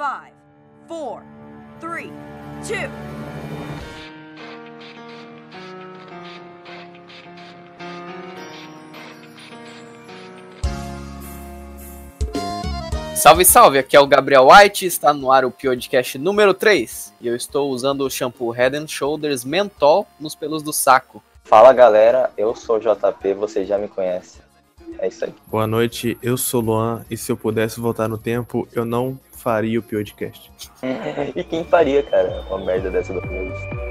Five, four, three, two. Salve, salve! Aqui é o Gabriel White, está no ar o podcast número 3 e eu estou usando o shampoo Head and Shoulders Mentol nos pelos do saco. Fala galera, eu sou o JP, você já me conhece. É isso aí. Boa noite, eu sou Luan e se eu pudesse voltar no tempo, eu não faria o podcast. e quem faria, cara, uma merda dessa do vez?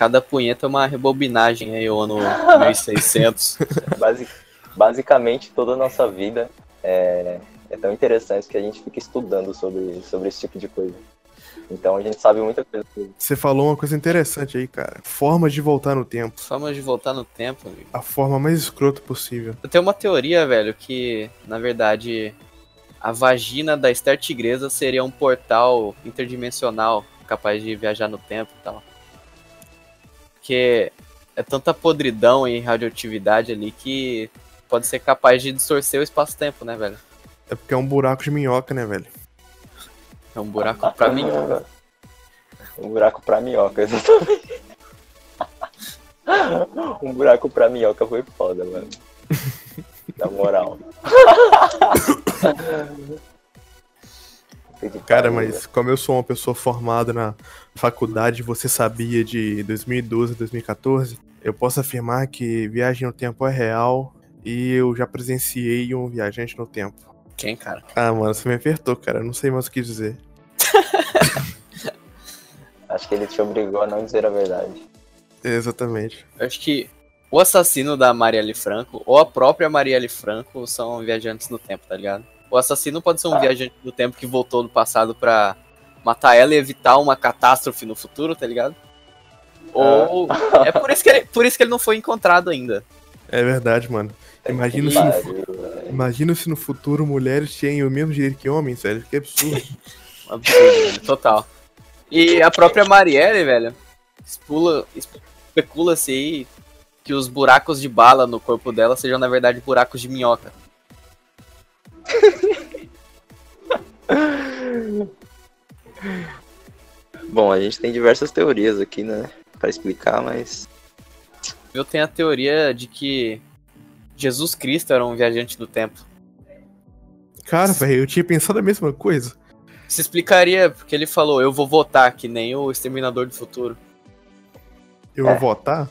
Cada punheta é uma rebobinagem aí, o ano 1600. Basi basicamente, toda a nossa vida é, é tão interessante que a gente fica estudando sobre, sobre esse tipo de coisa. Então a gente sabe muita coisa. Você falou uma coisa interessante aí, cara. Formas de voltar no tempo. Formas de voltar no tempo, amigo. A forma mais escrota possível. Eu tenho uma teoria, velho, que na verdade a vagina da Esther Tigresa seria um portal interdimensional capaz de viajar no tempo e tal. Porque é tanta podridão e radioatividade ali que pode ser capaz de distorcer o espaço-tempo, né, velho? É porque é um buraco de minhoca, né, velho? É um buraco pra minhoca. um buraco pra minhoca, exatamente. um buraco pra minhoca foi foda, mano. Na moral. Cara, mas como eu sou uma pessoa formada na faculdade, você sabia de 2012 a 2014, eu posso afirmar que viagem no tempo é real e eu já presenciei um viajante no tempo. Quem, cara? Ah, mano, você me apertou, cara. Eu não sei mais o que dizer. Acho que ele te obrigou a não dizer a verdade. Exatamente. Eu acho que o assassino da Marielle Franco ou a própria Marielle Franco são viajantes no tempo, tá ligado? O assassino pode ser um ah. viajante do tempo que voltou no passado pra matar ela e evitar uma catástrofe no futuro, tá ligado? Ou. Ah. É por isso, que ele, por isso que ele não foi encontrado ainda. É verdade, mano. Imagina, se no, imagina se no futuro mulheres tinham o mesmo direito que homens, velho. Que absurdo. absurdo, velho. Total. E a própria Marielle, velho, especula-se aí que os buracos de bala no corpo dela sejam, na verdade, buracos de minhoca. Bom, a gente tem diversas teorias aqui, né? Pra explicar, mas. Eu tenho a teoria de que Jesus Cristo era um viajante do tempo. Cara, velho, eu tinha pensado a mesma coisa. Se explicaria porque ele falou: Eu vou votar, que nem o Exterminador do Futuro. Eu vou é. votar?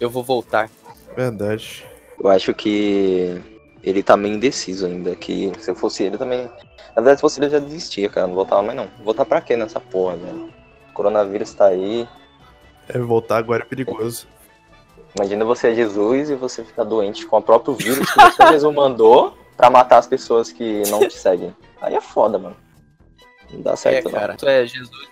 Eu vou voltar. Verdade. Eu acho que ele tá meio indeciso ainda. Que se eu fosse ele também. Na verdade, se fosse ele, eu já desistia, cara. Não voltava mais não. Voltar pra quê nessa porra, velho? O coronavírus tá aí. É, voltar agora é perigoso. Imagina você é Jesus e você fica doente com o próprio vírus que você mesmo mandou pra matar as pessoas que não te seguem. Aí é foda, mano. Não dá certo, é, cara. Tu é Jesus,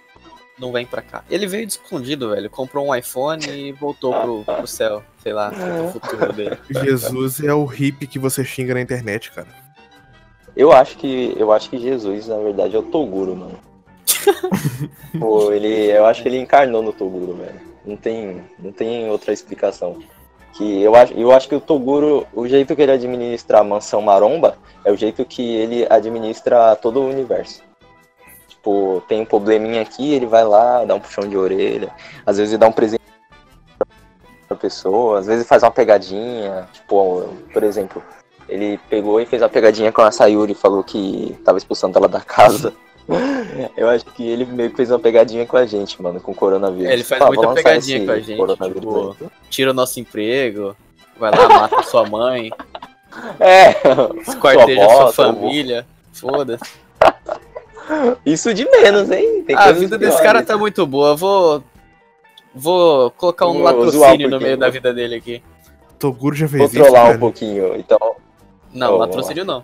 não vem pra cá. Ele veio de escondido, velho. Comprou um iPhone e voltou pro, pro céu. Sei lá, pro futuro dele. Jesus é o hippie que você xinga na internet, cara. Eu acho que eu acho que Jesus, na verdade, é o Toguro, mano. Pô, ele, eu acho que ele encarnou no Toguro, velho. Não tem, não tem outra explicação. Que eu acho, eu acho que o Toguro, o jeito que ele administra a mansão maromba é o jeito que ele administra todo o universo. Tipo, tem um probleminha aqui, ele vai lá, dá um puxão de orelha, às vezes ele dá um presente pessoa, às vezes faz uma pegadinha, tipo, por exemplo, ele pegou e fez uma pegadinha com a Sayuri e falou que tava expulsando ela da casa. Eu acho que ele meio que fez uma pegadinha com a gente, mano, com o coronavírus. É, ele faz muita pegadinha com a gente. Tipo, tira o nosso emprego, vai lá, mata sua mãe. É. Esquarteja sua, sua família. Foda-se. Isso de menos, hein? a vida desse cara tá muito boa. Eu vou. Vou colocar um Vou zoar um latrocínio no meio da vida dele aqui. Toguro já fez isso, Controlar um velho. pouquinho. Então, Não, Vamos latrocínio não.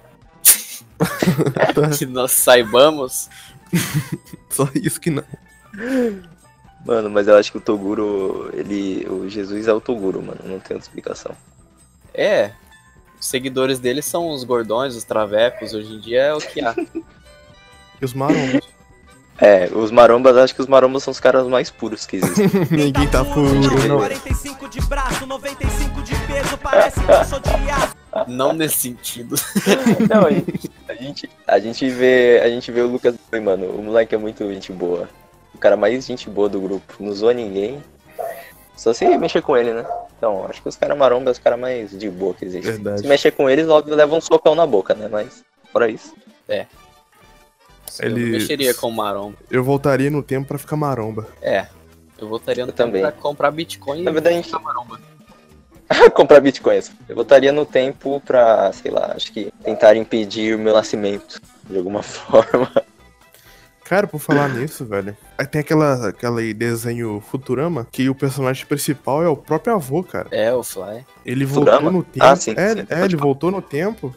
que nós saibamos. Só isso que não. mano, mas eu acho que o Toguro, ele. O Jesus é o Toguro, mano. Não tem outra explicação. É. Os seguidores dele são os gordões, os travecos. Hoje em dia é o que há. E os marombos. É, os marombas, acho que os marombas são os caras mais puros que existem. Ninguém tá puro, não. 45 de braço, 95 de peso, parece que eu sou de aço. Não nesse sentido. Não, a gente, a gente vê. A gente vê o Lucas, mano. O moleque é muito gente boa. O cara mais gente boa do grupo. Não zoa ninguém. Só se mexer com ele, né? Então, acho que os caras maromba é os caras mais de boa que existem. Verdade. Se mexer com eles, logo leva um socão na boca, né? Mas, fora isso. Eu Ele- mexeria com o maromba. Eu voltaria no tempo pra ficar maromba. É. Eu voltaria no Eu tempo também. pra comprar Bitcoin Na e verdade, a gente- ficar maromba. comprar bitcoins. Eu voltaria no tempo pra, sei lá, acho que tentar impedir o meu nascimento. De alguma forma. Cara, por falar nisso, velho. Aí tem aquela, aquele desenho Futurama que o personagem principal é o próprio avô, cara. É, o Fly. Ele Futurama? voltou no tempo. Ah, sim, é, sim, é, ele voltou no tempo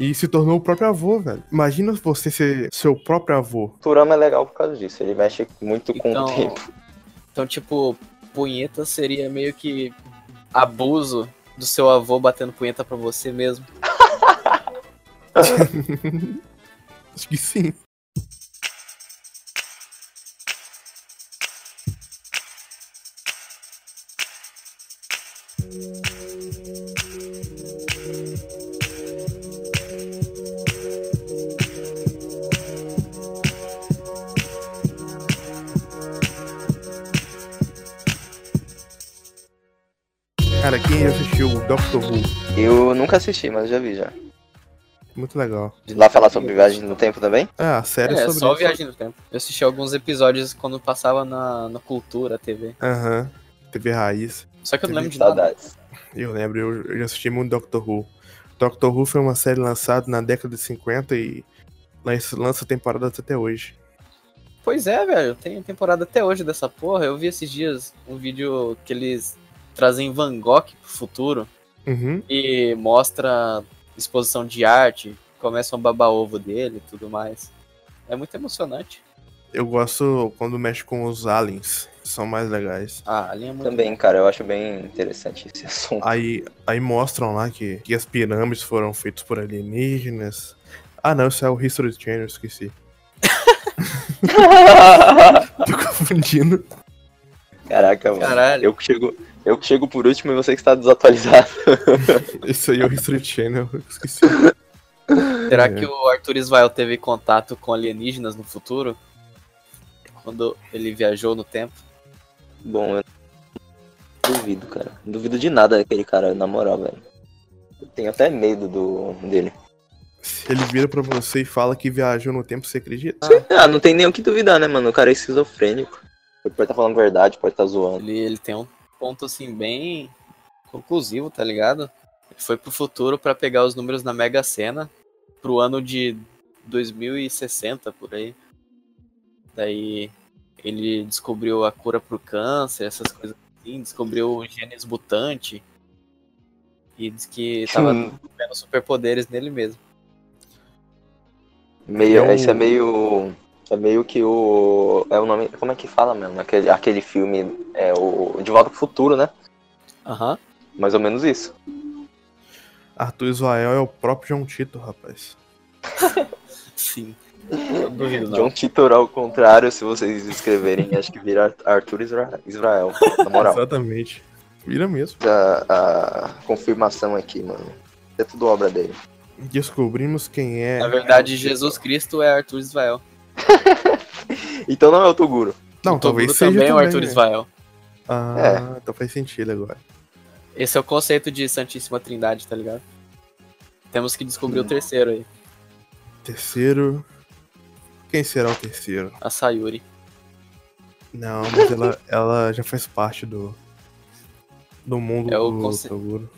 e se tornou o próprio avô, velho. Imagina você ser seu próprio avô. Turama é legal por causa disso. Ele mexe muito com Então, o tempo. então, tipo, punheta seria meio que abuso do seu avô batendo punheta pra você mesmo. Acho que sim. Doctor Who? Eu nunca assisti, mas já vi já. Muito legal. De lá falar sobre viagem no tempo também? É, a série É, sobre só isso. viagem no tempo. Eu assisti alguns episódios quando passava na, na Cultura TV. Aham. TV Raiz. Só que eu não lembro de nada. Saudades. Eu lembro, eu, eu já assisti muito Doctor Who. Doctor Who foi uma série lançada na década de 50 e lança temporadas até hoje. Pois é, velho. Tem temporada até hoje dessa porra. Eu vi esses dias um vídeo que eles trazem Van Gogh pro futuro Uhum. e mostra exposição de arte, começam a babar ovo dele e tudo mais. É muito emocionante. Eu gosto quando mexe com os aliens, são mais legais. Ah, a linha é muito Também, cara, eu acho bem interessante esse assunto. Aí, aí mostram lá que, que as pirâmides foram feitas por alienígenas. Ah não, isso é o History Channel, esqueci. Tô confundindo. Caraca, mano. Caralho. Eu que, chego, eu que chego por último e você que está desatualizado. Isso aí é o History Channel, eu esqueci. Será É. que o Arthur Isvael teve contato com alienígenas no futuro? Quando ele viajou no tempo? Bom, eu duvido, cara. Não duvido de nada daquele cara, na moral, velho. Eu tenho até medo do dele. Se ele vira pra você e fala que viajou no tempo, você acredita? Ah, não tem nem o que duvidar, né, mano? O cara é esquizofrênico. Ele pode estar falando verdade, pode estar zoando. Ele, ele tem um ponto assim bem conclusivo, tá ligado? Ele foi pro futuro pra pegar os números na Mega Sena pro ano de 2060 por aí. Daí ele descobriu a cura pro câncer, essas coisas assim, descobriu o genes mutante e disse que tava vendo superpoderes nele mesmo. Meio, É o- Esse é meio. É meio que o. É o nome. Como é que fala mesmo? Aquele, aquele filme. É o. De volta pro futuro, né? Aham. Mais ou menos isso. Arthur Israel é o próprio John Tito, rapaz. Sim. Eu duvido não. John Titor ao contrário, se vocês escreverem, acho que vira Arthur Isra- Israel. Na moral. Exatamente. Vira mesmo. a, a confirmação aqui, mano. É tudo obra dele. Descobrimos quem é. Na verdade, Jesus Cristo é Arthur Israel. Então não é o Toguro. Não, O talvez Toguro seja também é o Arthur né? Israel. Ah, É. então faz sentido agora. Esse é o conceito de Santíssima Trindade, tá ligado? Temos que descobrir o terceiro aí, Terceiro. Quem será o terceiro? a Sayuri. Não, mas ela, ela já faz parte do. Do mundo É o do conce- Toguro.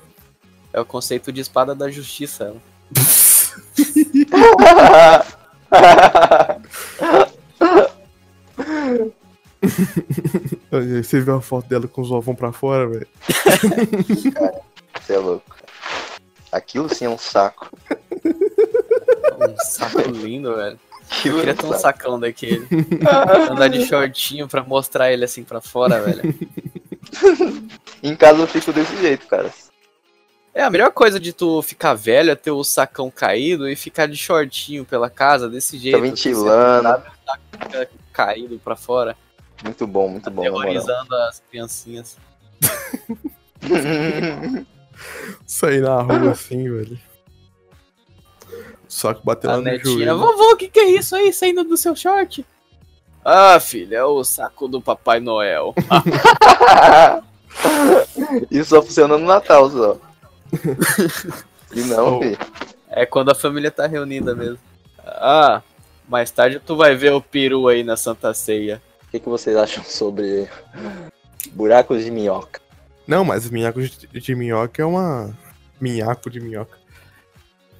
É o conceito de espada da justiça. ela. Você viu a foto dela com os ovão pra fora, velho? Você é louco. Aquilo sim é um saco. Um saco lindo, velho. Eu é queria um ter um sacão daquele. Andar de shortinho pra mostrar ele assim pra fora, velho. Em casa eu fico desse jeito, cara. É, a melhor coisa de tu ficar velho é ter o sacão caído e ficar de shortinho pela casa desse jeito. Tá assim, ventilando. você fica caído pra fora, Muito bom, muito bom, terrorizando as criancinhas. Sair na rua assim, velho. Só que bateu A lá no netinha, joelho. vovô, o que, que é isso aí saindo do seu short? Ah, filho, é o saco do Papai Noel. Isso só funciona no Natal, só. E não, Oh. filho. É quando a família tá reunida mesmo. Ah, mais tarde tu vai ver o peru aí na Santa Ceia. O que, que vocês acham sobre buracos de minhoca? Não, mas minhaco de, de minhoca é uma. Minhaco de minhoca.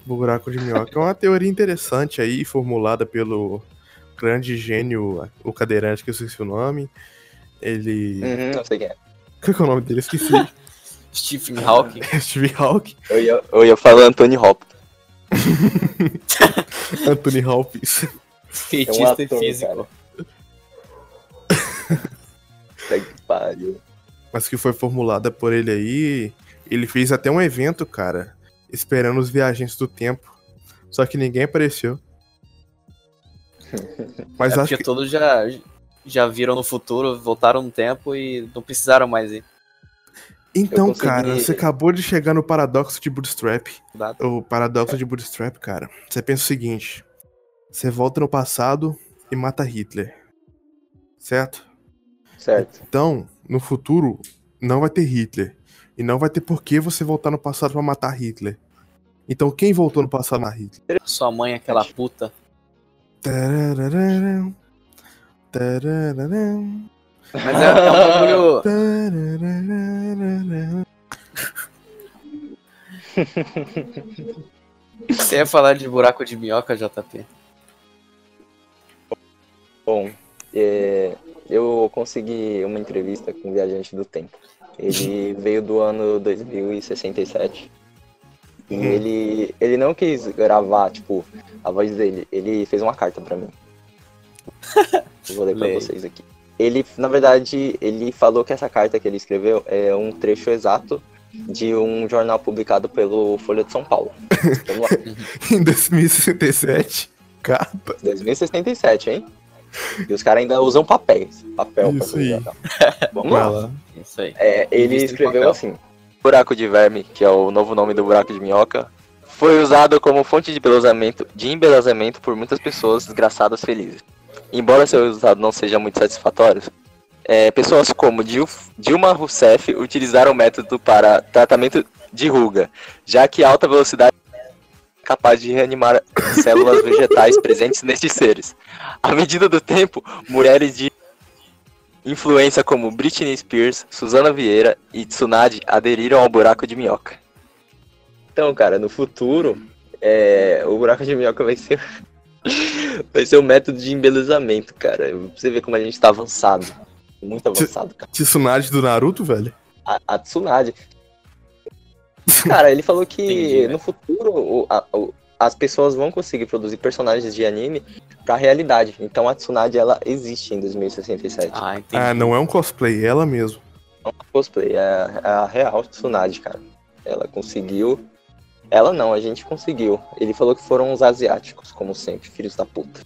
Buraco de minhoca é uma teoria interessante aí, formulada pelo grande gênio, o cadeirante, que eu esqueci o nome. Ele. Uhum, não sei quem é. Qual que é o nome dele? Esqueci. Stephen Hawking. Steve Hawking. Eu ia, eu ia falar Anthony Hopkins. Anthony Hopkins. Skatista É um ator, e físico. Que pariu. Mas que foi formulada por ele aí. Ele fez até um evento, cara, esperando os viajantes do tempo. Só que ninguém apareceu. Mas É acho porque que. todos já, já viram no futuro, voltaram no tempo e não precisaram mais ir. Então, consegui- cara, você acabou de chegar no paradoxo de Bootstrap. O paradoxo de Bootstrap, cara. Você pensa o seguinte: você volta no passado e mata Hitler. Certo? Certo. Então, no futuro, não vai ter Hitler. E não vai ter por que você voltar no passado pra matar Hitler. Então, quem voltou no passado pra matar Hitler? Sua mãe, aquela puta. Tarararam, Mas é, é um bagulho. Você ia falar de buraco de minhoca, JP? Bom, é, eu consegui uma entrevista com um viajante do tempo. Ele veio do ano 2067. E Hum. ele, ele não quis gravar, tipo, a voz dele. Ele fez uma carta pra mim. Eu vou ler pra Leia. vocês aqui. Ele, na verdade, ele falou que essa carta que ele escreveu é um trecho exato de um jornal publicado pelo Folha de São Paulo. Em 2067. Capa. 2067, hein? E os caras ainda usam papéis. Papel pra Isso aí. Vamos lá. lá. Isso aí. É, ele Revista em escreveu assim: Buraco de verme, que é o novo nome do buraco de minhoca, foi usado como fonte de embelezamento, de embelezamento por muitas pessoas desgraçadas felizes. Embora seu resultado não seja muito satisfatório, é, pessoas como Dil- Dilma Rousseff utilizaram o método para tratamento de ruga, já que a alta velocidade é capaz de reanimar células vegetais presentes nestes seres. À medida do tempo, mulheres de influência como Britney Spears, Suzana Vieira e Tsunade aderiram ao buraco de minhoca. Então, cara, no futuro, é, o buraco de minhoca vai ser vai ser o método de embelezamento, cara. Pra você ver como a gente tá avançado. Muito avançado, cara. Tsunade do Naruto, velho? A, a Tsunade. Cara, ele falou que Entendi, né? no futuro o- a- o- as pessoas vão conseguir produzir personagens de anime pra realidade. Então a Tsunade, ela existe em 2067. Ah, entendi. Ah, não é um cosplay, é ela mesmo. cosplay, é, é a real Tsunade, cara. Ela conseguiu. Ela não, a gente conseguiu. Ele falou que foram os asiáticos, como sempre, filhos da puta.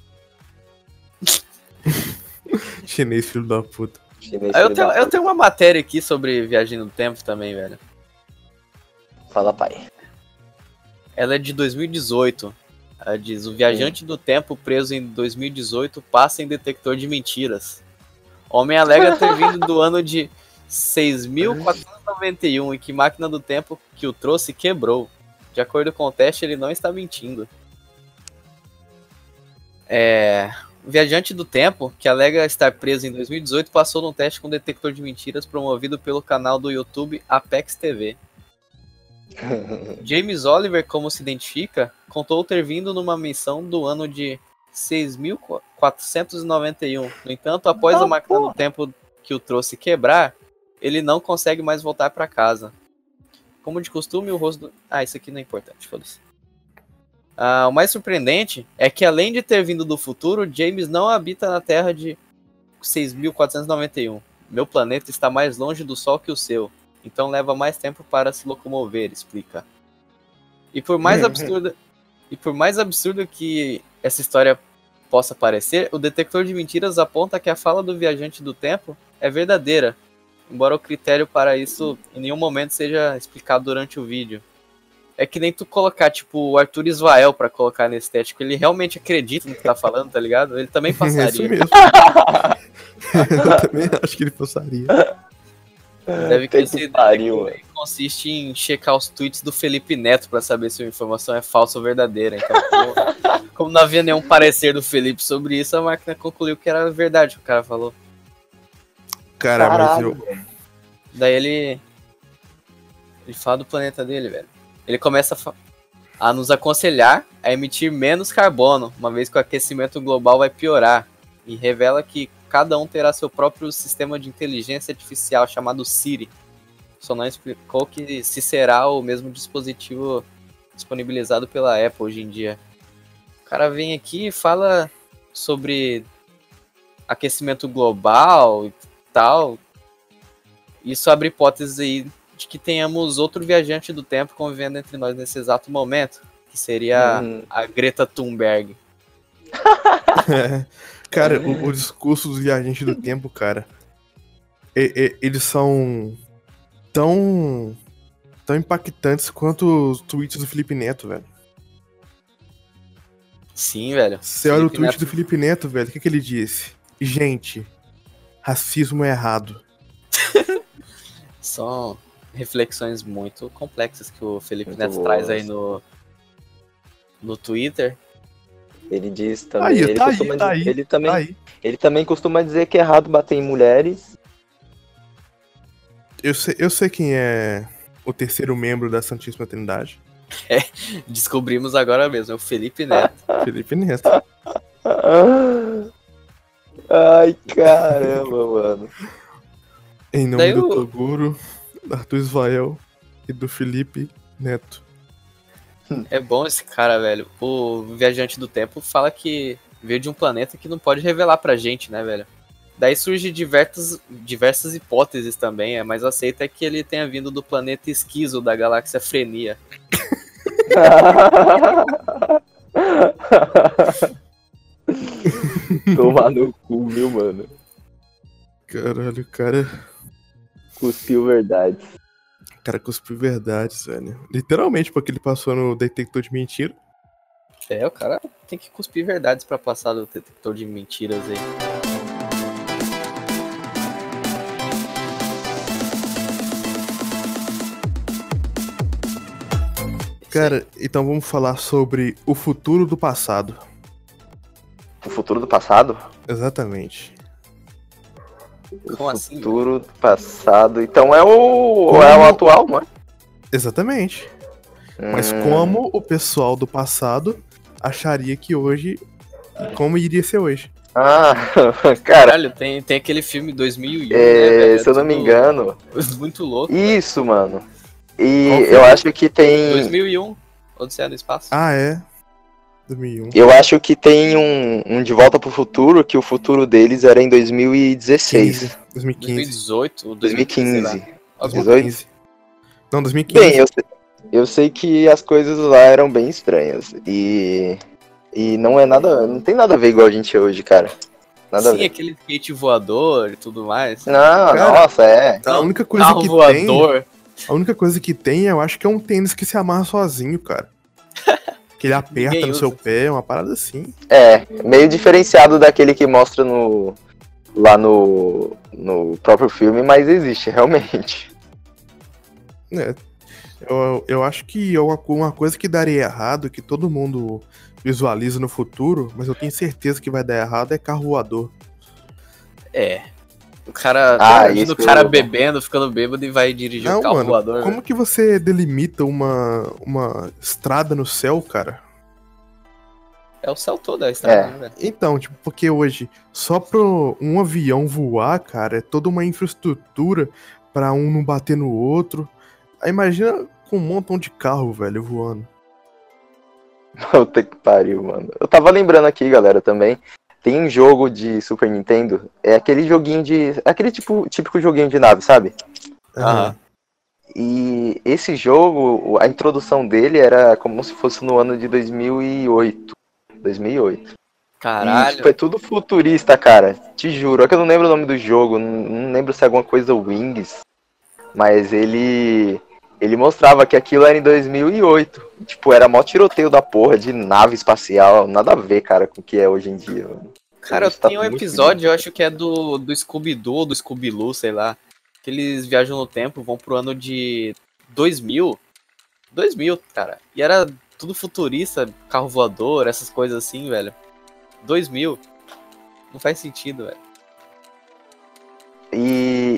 Chinês, filho da puta. Chinês, Ah, eu, tenho, da eu tenho uma matéria aqui sobre viagem no tempo também, velho. Fala, pai. Ela é de 2018. Ela diz: O viajante do tempo preso em 2018 passa em detector de mentiras. Homem alega ter vindo do ano de 6.491 e que máquina do tempo que o trouxe quebrou. De acordo com o teste, ele não está mentindo. É, o viajante do tempo, que alega estar preso em 2018, passou num teste com detector de mentiras promovido pelo canal do YouTube Apex TV. James Oliver, como se identifica, contou ter vindo numa missão do ano de 6.491. No entanto, após a máquina do tempo que o trouxe quebrar, ele não consegue mais voltar para casa. Como de costume, o rosto do... Ah, isso aqui não é importante, foda-se. Ah, o mais surpreendente é que, além de ter vindo do futuro, James não habita na Terra de 6.491. Meu planeta está mais longe do Sol que o seu, então leva mais tempo para se locomover, explica. E por mais absurda, e por mais absurdo que essa história possa parecer, o detector de mentiras aponta que a fala do viajante do tempo é verdadeira, embora o critério para isso em nenhum momento seja explicado durante o vídeo. É que nem tu colocar, tipo, o Arthur Isvael pra colocar nesse estético. Ele realmente acredita no que tá falando, tá ligado? Ele também É isso passaria. mesmo. eu também acho que ele passaria. Deve que esse pariu, consiste em checar os tweets do Felipe Neto pra saber se a informação é falsa ou verdadeira. Então, como, como não havia nenhum parecer do Felipe sobre isso, a máquina concluiu que era verdade o que o cara falou. Cara, mas eu. Daí ele. Ele fala do planeta dele, velho. Ele começa a, fa- a nos aconselhar a emitir menos carbono, uma vez que o aquecimento global vai piorar. E revela que cada um terá seu próprio sistema de inteligência artificial chamado Siri. Só não explicou que se será o mesmo dispositivo disponibilizado pela Apple hoje em dia. O cara vem aqui e fala sobre aquecimento global e tal. Isso abre hipótese aí de que tenhamos outro viajante do tempo convivendo entre nós nesse exato momento, que seria Hum. a Greta Thunberg. É. Cara, o, o discurso dos viajantes do tempo, cara. e- e- eles são tão. tão impactantes quanto os tweets do Felipe Neto, velho. Sim, velho. Você olha o tweet Neto- do Felipe Neto, velho, o que, que ele disse? Gente, racismo é errado. São reflexões muito complexas que o Felipe Muito Neto boas. traz aí no, no Twitter. Ele diz também. Aí, ele, tá aí, costuma tá aí, ele, também, Tá ele também costuma dizer que é errado bater em mulheres. Eu sei, eu sei quem é o terceiro membro da Santíssima Trindade. Descobrimos agora mesmo, é o Felipe Neto. Felipe Neto. Ai, caramba, mano. Em nome Daí do o- Toguro, do Arthur Isvael e do Felipe Neto. É bom esse cara, velho. O viajante do tempo fala que veio de um planeta que não pode revelar pra gente, né, velho? Daí surge diversas, diversas hipóteses também. A mais aceita é que ele tenha vindo do planeta esquizo da galáxia Frenia. Tomar no cu, viu, mano? Caralho, o cara, Cuspiu verdade. o cara cuspiu verdades, velho. Literalmente, porque ele passou no detector de mentira. É, o cara tem que cuspir verdades pra passar do detector de mentiras aí. Cara, então vamos falar sobre o futuro do passado. O futuro do passado? Exatamente. O Como assim, futuro do passado. Então é o. Como? É o atual, não é? Exatamente. Mas Hum, como o pessoal do passado acharia que hoje. Como iria ser hoje? Ah, cara, Caralho, tem, tem aquele filme 2001, né, é, velho? se eu não me engano. Muito louco. Isso, mano. E eu acho que tem. 2001, Odisseia do Espaço. Ah, é. 2001. Eu acho que tem um, um De Volta pro Futuro, que o futuro deles era em 2016. 2015. 2018 ou 2015. 2015. sei lá. Alguma- 18? 2015. Não, 2015. Bem, eu sei, eu sei que as coisas lá eram bem estranhas. E. E não é nada. Não tem nada a ver igual a gente é hoje, cara. Nada a Sim, ver. aquele skate voador e tudo mais. Não, Cara, nossa, é. a única coisa que tem. voador. A única coisa que tem, eu acho que é um tênis que se amarra sozinho, cara. Que ele aperta Ninguém no seu usa. pé, uma parada assim. É, meio diferenciado daquele que mostra no. Lá no. No próprio filme, mas existe, realmente. É. Eu, eu acho que uma, uma coisa que daria errado, que todo mundo visualiza no futuro, mas eu tenho certeza que vai dar errado, é carro voador. É. O cara. Ah, imagina isso o cara eu- bebendo, ficando bêbado e vai dirigir Não, um carro mano, voador. como que você delimita uma, uma estrada no céu, cara? É o céu todo a estrada, É. né, velho? Então, tipo, porque hoje, só pra um avião voar, cara, é toda uma infraestrutura pra um não bater no outro. Aí imagina com um montão de carro, velho, voando. Puta que pariu, mano. Eu tava lembrando aqui, galera, também. Tem um jogo de Super Nintendo. É aquele joguinho de. Aquele tipo, típico joguinho de nave, sabe? Aham. E esse jogo, a introdução dele era como se fosse no ano de 2008. 2008. E, Caralho. tipo, é tudo futurista, cara. Te juro. É que eu não lembro o nome do jogo. Não, não lembro se é alguma coisa Wings. Mas ele. Ele mostrava que aquilo era em 2008. Tipo, era mó tiroteio da porra de nave espacial. Nada a ver, cara, com o que é hoje em dia. mano. Cara, tá tem um episódio, eu acho que é do, do Scooby-Doo, do Scooby-Loo, sei lá. Que eles viajam no tempo, vão pro ano de 2000. 2000, cara. E era tudo futurista, carro voador, essas coisas assim, velho. 2000. Não faz sentido, velho.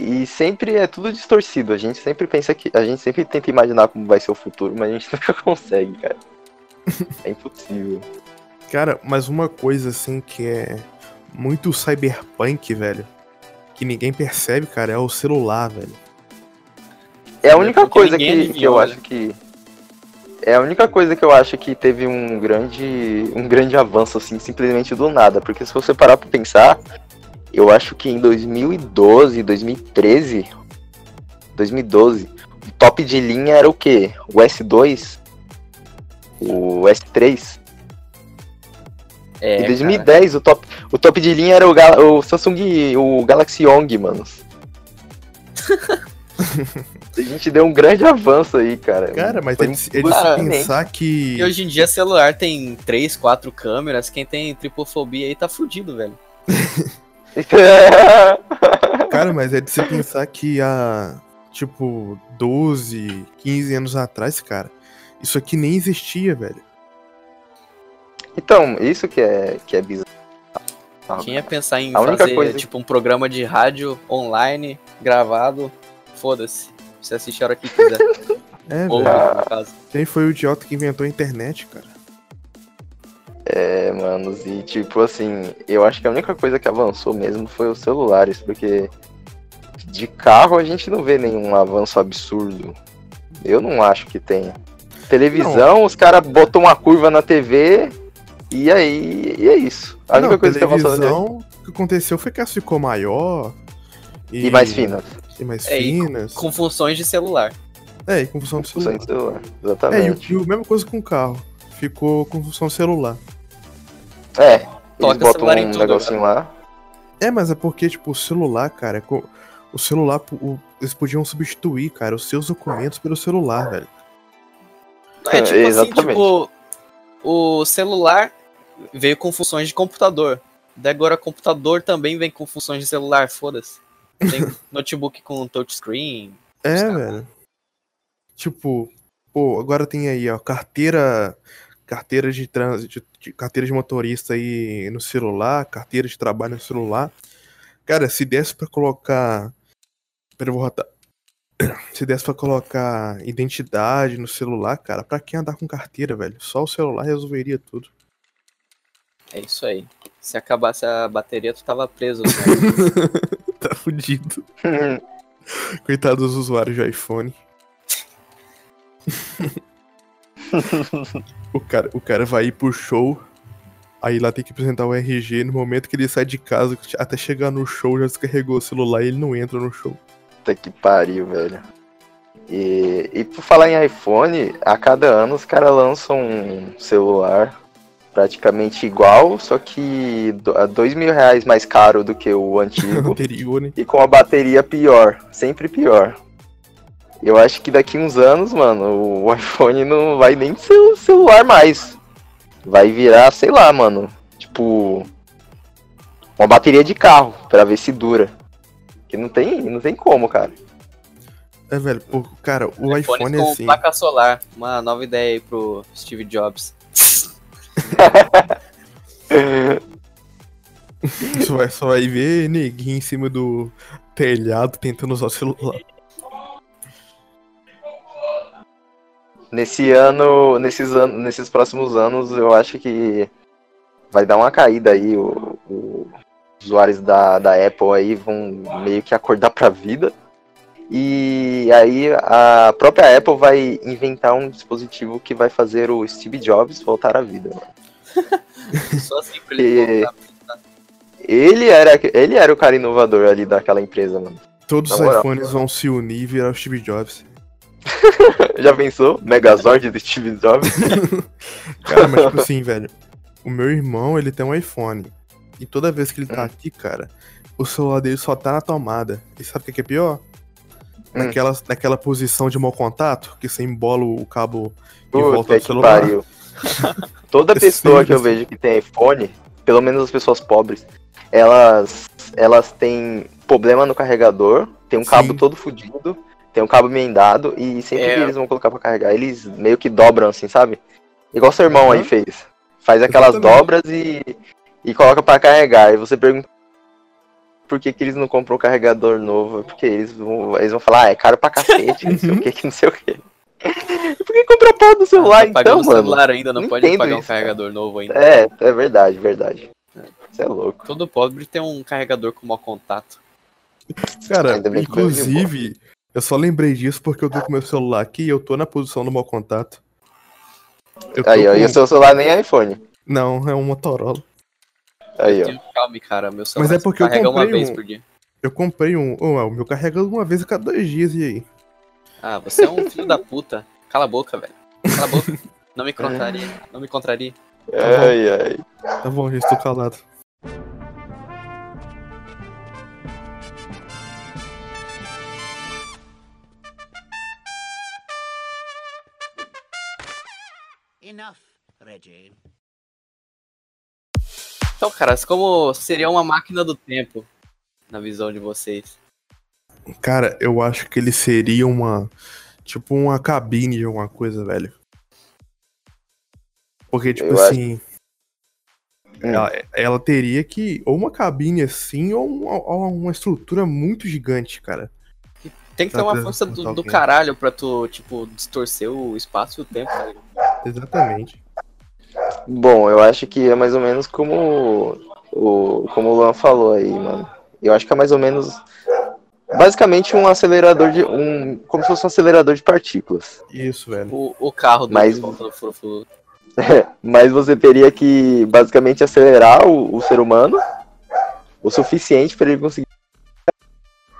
E, sempre é tudo distorcido. A gente sempre pensa que. A gente sempre tenta imaginar como vai ser o futuro, mas a gente nunca consegue, cara. É impossível. Cara, mas uma coisa assim que é muito cyberpunk, velho, que ninguém percebe, cara, é o celular, velho. É a única Porque coisa que, que eu né? acho que. É a única coisa que eu acho que teve um grande, um grande avanço, assim, simplesmente do nada. Porque se você parar pra pensar, eu acho que em 2012, 2013, 2012, o top de linha era o quê? O S2? O S3? É, em cara. 2010, o top, o top de linha era o, Gal- o Samsung, o Galaxy Young, mano. A gente deu um grande avanço aí, cara. Cara, mas puta se Cara, pensar que. E hoje em dia celular tem 3, 4 câmeras. Quem tem tripofobia aí tá fudido, velho. Cara, mas é de se pensar que há, tipo, 12, 15 anos atrás, cara, isso aqui nem existia, velho. então, isso que é, que é bizarro. Quem ia pensar em A única fazer, coisa- tipo, um programa de rádio online, gravado, foda-se. Você assiste a hora que quiser. É, Ou, velho. no caso. Quem foi o idiota que inventou a internet, cara? É, manos, e tipo assim, eu acho que a única coisa que avançou mesmo foi os celulares, porque de carro a gente não vê nenhum avanço absurdo. Eu não acho que tem. Televisão, os caras botam uma curva na TV e aí e é isso. A única Não, coisa que avançou na TV. televisão, o que aconteceu foi que ela ficou maior. E mais finas. E mais É, e finas. Com funções de celular. É, e com função de celular. Função de celular. É, e, Exatamente. o- e a mesma coisa com o carro. Ficou com função celular. É, eles Toca botam celular em um tudo negocinho lá. É, mas é porque, tipo, o celular, cara, co- o celular, o- eles podiam substituir, cara, os seus documentos pelo celular, velho. Não, é tipo assim, Exatamente. tipo, o celular veio com funções de computador. Daí agora computador também vem com funções de celular, foda-se. Tem notebook com touchscreen. É, velho. Tipo, pô, agora tem aí, ó, carteira, carteira de trânsito, de- carteira de motorista aí no celular, carteira de trabalho no celular. Cara, se desse pra colocar, pera, eu vou rotar. Se desse pra colocar identidade no celular, cara, pra que andar com carteira, velho? Só o celular resolveria tudo. É isso aí. Se acabasse a bateria, tu tava preso. né? Tá fudido. Coitado dos usuários de iPhone. o, cara, o cara vai ir pro show, aí lá tem que apresentar o RG. No momento que ele sai de casa, até chegar no show, já descarregou o celular e ele não entra no show. Puta que pariu, velho. E, e por falar em iPhone, a cada ano os caras lançam um celular praticamente igual, só que a dois mil reais mais caro do que o antigo Anterior, né? e com a bateria pior, sempre pior. Eu acho que daqui uns anos, mano, o iPhone não vai nem ser o celular mais. Vai virar, sei lá, mano, tipo uma bateria de carro pra ver se dura. Que não tem, não tem como, cara. É, velho, pô, cara, o iPhone é com assim. placa solar. Uma nova ideia aí pro Steve Jobs. Só vai, só vai ver neguinho em cima do telhado tentando usar o celular. Nesse ano, nesses anos, nesses próximos anos, eu acho que vai dar uma caída aí. O, o- os usuários da, da Apple aí vão meio que acordar pra vida. E aí a própria Apple vai inventar um dispositivo que vai fazer o Steve Jobs voltar à vida. mano. Só assim pra ele voltar. Ele era, ele era o cara inovador ali daquela empresa, mano. Todos os Na moral. iPhones vão se unir e virar o Steve Jobs. Já pensou? Megazord do Steve Jobs? Cara, mas tipo assim, velho. O meu irmão, ele tem um iPhone. E toda vez que ele tá aqui, cara, o celular dele só tá na tomada. E sabe o que que é pior? Hum. Naquela, naquela posição de mau contato, que você embola o cabo em volta do celular. pariu. Toda pessoa que eu vejo que tem iPhone, pelo menos as pessoas pobres, elas, elas têm problema no carregador, tem um cabo Sim. todo fudido, tem um cabo emendado, e sempre É. que eles vão colocar pra carregar, eles meio que dobram assim, sabe? Igual seu irmão aí Uhum. fez. Faz aquelas Exatamente. dobras e, e coloca pra carregar. E você pergunta por que, que eles não compram um carregador novo? Porque eles vão, eles vão falar, ah, é caro pra cacete, não sei o que, que não sei o que. Por que comprar porra do celular tá pagando então, mano? celular ainda, não, Não pode pagar um isso, carregador novo ainda. É, é verdade, verdade. Você é louco. Todo pobre tem um carregador com mau contato. Cara, Ainda bem que foi de inclusive, eu só lembrei disso porque eu tô com meu celular aqui e eu tô na posição do mau contato. Eu tô Aí, ó, com- e o seu celular nem é iPhone. Não, é um Motorola. Aí, ó. Calme, cara. Meu celular é porque eu carrega uma comprei vez um- por dia. Eu comprei um. Oh, o meu carrega uma vez a cada dois dias, e aí? Ah, você é um filho da puta. Cala a boca, velho. Cala a boca. Não me contrarie. Não me contrarie. Ai, ai. Tá bom, já estou calado. Reggie. Então, caras, como seria uma máquina do tempo, na visão de vocês? Cara, eu acho que ele seria uma. Tipo, uma cabine de alguma coisa, velho. Porque, tipo Eu acho- assim. Ela, ela teria que. Ou uma cabine assim, ou uma, ou uma estrutura muito gigante, cara. Tem que ter uma força do, do caralho pra tu, tipo, distorcer o espaço e o tempo, tá? Exatamente. Bom, eu acho que é mais ou menos como o, como o Luan falou aí, mano. Eu acho que é mais ou menos. Basicamente um acelerador de. um Como se fosse um acelerador de partículas. Isso, velho. O, o carro do Mas- do Furufuru. Mas você teria que basicamente acelerar o, o ser humano o suficiente para ele conseguir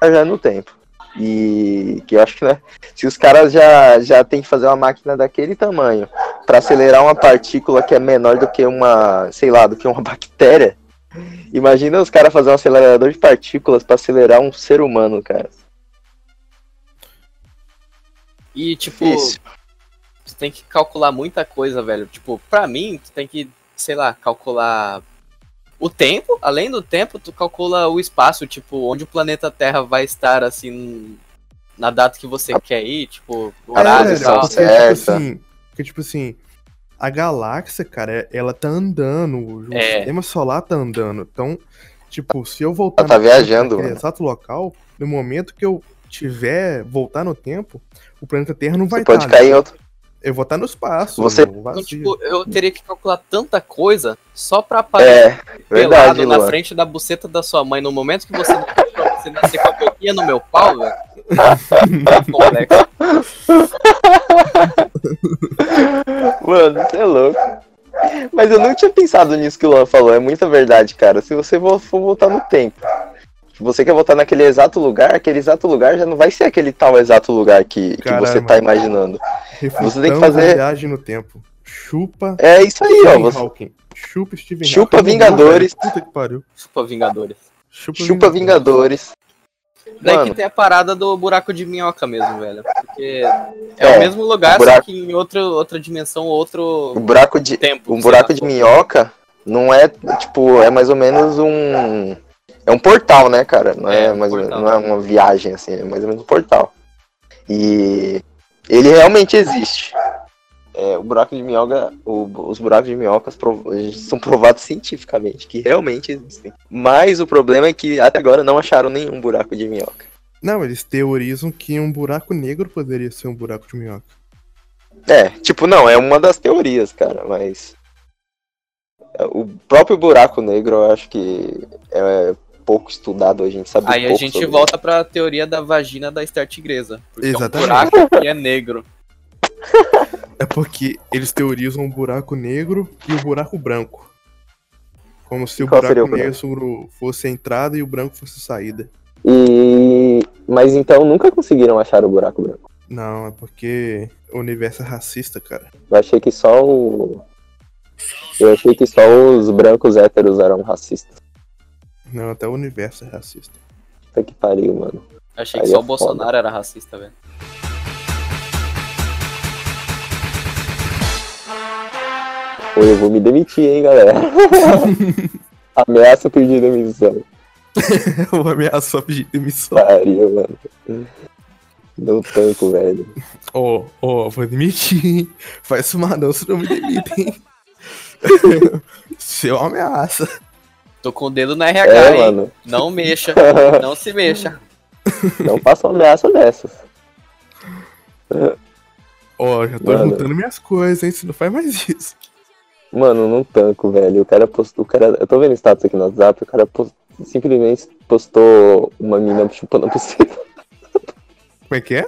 viajar no tempo. E que eu acho que, né? Se os caras já, já tem que fazer uma máquina daquele tamanho para acelerar uma partícula que é menor do que uma, sei lá, do que uma bactéria. Imagina os caras fazer um acelerador de partículas para acelerar um ser humano, cara. E, tipo, Isso. tu tem que calcular muita coisa, velho. Tipo, pra mim, tu tem que, sei lá, calcular o tempo. Além do tempo, tu calcula o espaço, tipo, onde o planeta Terra vai estar, assim, na data que você quer ir, tipo, o horário e velho, tal. porque, tipo assim, porque, tipo assim, a galáxia, cara, ela tá andando, o É. sistema solar tá andando. Então, tipo, se eu voltar Ela tá viajando, mano. exato local, no momento que eu tiver voltar no tempo, o planeta Terra não vai Você pode estar. cair em outro. Eu vou estar no espaço. Você- Então, tipo, eu teria que calcular tanta coisa só pra aparecer É, pelado verdade, na Luan. frente da buceta da sua mãe no momento que você você nascer com a boquinha no meu pau, velho. Tá complexo. Mano, você é louco. Mas eu não tinha pensado nisso que o Luan falou. É muita verdade, cara. Se você vo- for voltar no tempo, você quer voltar naquele exato lugar, aquele exato lugar já não vai ser aquele tal exato lugar que, que Caralho, você tá imaginando. Você tem que fazer- viagem no tempo. Chupa. É isso aí, ó. Stephen Você Hawking. Chupa Steven Chupa Hawking. Vingadores. Puta que pariu. Chupa Vingadores. Chupa, chupa Vingadores. Daí Mano. que tem a parada do buraco de minhoca mesmo, velho. Porque é, É, o mesmo lugar, o buraco- só que em outro, outra dimensão, outro Um buraco de, tempo. um buraco de minhoca não é, tipo, é mais ou menos um. É um portal, né, cara? Não é, É, mais portal. não é uma viagem, assim, é mais ou menos um portal. E ele realmente existe. É, o buraco de minhoca, o- os buracos de minhocas prov- são provados cientificamente que realmente existem. Mas o problema é que até agora não acharam nenhum buraco de minhoca. Não, eles teorizam que um buraco negro poderia ser um buraco de minhoca. É, tipo, não, é uma das teorias, cara, mas. O próprio buraco negro, eu acho que é pouco estudado, a gente sabe Aí a gente sobre volta pra teoria da vagina da Star Tigresa. Porque Exatamente. é um buraco que é negro. É porque eles teorizam o buraco negro e o buraco branco. Como se o Qual buraco o negro fosse a entrada e o branco fosse a saída. E... Mas então nunca conseguiram achar o buraco branco. Não, é porque o universo é racista, cara. Eu achei que só o. Eu achei que só os brancos héteros eram racistas. Não, até o universo é racista. Puta que pariu, mano. Achei Aí que só é o Bolsonaro era racista, velho. Pô, eu vou me demitir, hein, galera. Ameaça pedir demissão. Eu ameaço só pedir demissão. Pariu, mano. Não tanco, velho. Ó, ó, vou demitir, hein? Faz isso mais não, senão me demitem. Seu ameaça. Tô com o dedo na RH, É, hein? mano. Não mexa. Não se mexa. Não faça uma ameaça dessas. Ó, já tô Mano. juntando minhas coisas, hein? Você não faz mais isso. Mano, não tanco, velho. O cara postou. O cara, eu tô vendo status aqui no WhatsApp, o cara post- simplesmente postou uma mina chupando a buceta. Como é que é?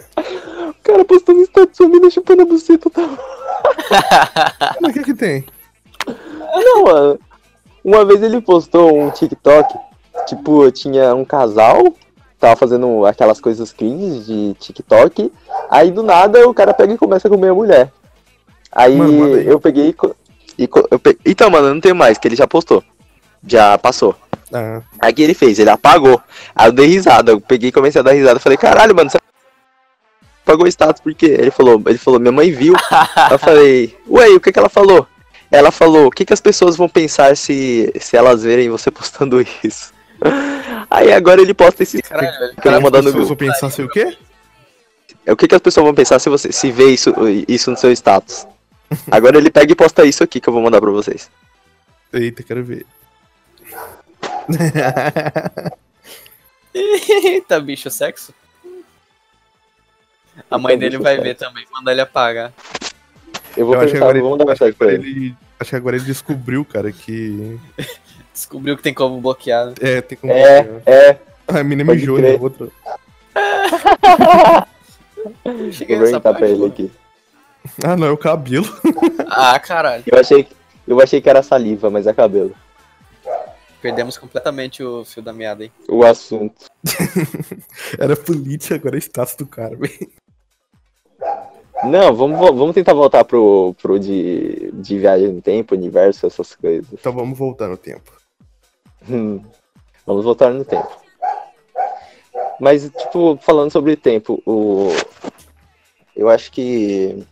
O cara postou no status uma mina chupando a buceta. Tá... Mas o que que tem? Não, mano. Uma vez ele postou um TikTok, tipo, tinha um casal, tava fazendo aquelas coisas cringe de TikTok, aí do nada o cara pega e começa a comer a mulher. Aí, Mano, eu peguei e, e eu pe- Então, mano, eu não tenho mais, que ele já postou. Já passou. Ah, Aí o que ele fez? Ele apagou. Aí eu dei risada. Eu peguei e comecei a dar risada. Falei, caralho, mano, você apagou o status por quê? Ele falou, ele falou, minha mãe viu. Eu falei, ué, o que que ela falou? Ela falou, o que que as pessoas vão pensar se, se elas verem você postando isso? Aí agora ele posta esse. Caralho, velho. Que eu vou as mandar no vão grupo. pensar assim o quê? O que que as pessoas vão pensar se você se vê isso, isso no seu status? Agora ele pega e posta isso aqui que eu vou mandar pra vocês. Eita, quero ver. Eita, bicho, sexo. A mãe dele vai ver também, manda ele apagar. Eu vou Eu perguntar, agora, mandar ele, acho, que mensagem pra agora ele. ele- acho que agora ele descobriu, cara, que. Descobriu que tem como bloquear. né? É, tem como. É, é, A menina pode mijou na outra. Cheguei vou perguntar pra ele aqui. Ah, não, é o cabelo. Ah, caralho. Eu achei, eu achei que era saliva, mas é cabelo. Perdemos completamente o fio da meada, hein? O assunto. Era política, agora é status do cara, velho. Não, vamos, vamos tentar voltar pro, pro de, de viagem no tempo, universo, essas coisas. Então vamos voltar no tempo. Hum, vamos voltar no tempo. Mas, tipo, falando sobre tempo, o... eu acho que.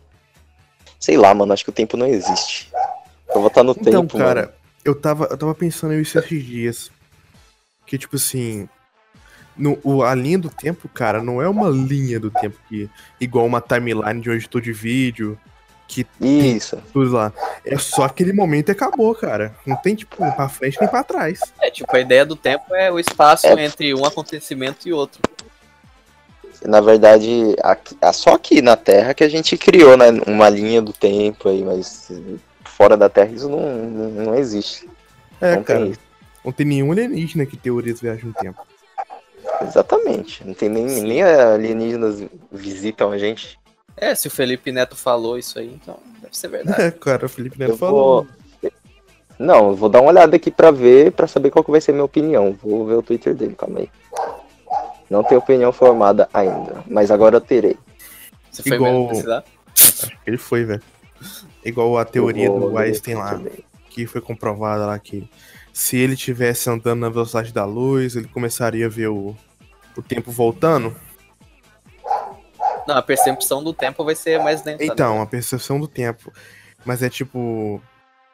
Sei lá, mano, acho que o tempo não existe. Eu vou voltar no Então, tempo, cara, mano. eu tava, eu tava pensando nisso esses dias. Que, tipo assim. No, o, a linha do tempo, cara, não é uma linha do tempo que. Igual uma timeline de um editor de vídeo. Que Isso. tudo lá. É só aquele momento e acabou, cara. Não tem, tipo, pra frente nem pra trás. É, tipo, a ideia do tempo é o espaço É. entre um acontecimento e outro. Na verdade, aqui- é só aqui na Terra que a gente criou né, uma linha do tempo aí, mas fora da Terra isso não, não, não existe. É, não cara. tem. Não tem nenhum alienígena que teoriza viagem no tempo. Exatamente. Não tem nem, Sim. nem alienígenas visitam a gente. É, se o Felipe Neto falou isso aí, então deve ser verdade. É, cara, o Felipe Neto Eu falou. vou. Não, eu vou dar uma olhada aqui pra ver, pra saber qual que vai ser a minha opinião. Vou ver o Twitter dele, calma aí. Não tenho opinião formada ainda, mas agora eu terei. Você foi Igual- mesmo pesquisar? Ele foi, velho. Igual a teoria do Einstein lá, dele. que foi comprovada lá que se ele tivesse andando na velocidade da luz, ele começaria a ver o, o tempo voltando. Não, a percepção do tempo vai ser mais lenta. né? Então, a percepção do tempo. Mas é tipo.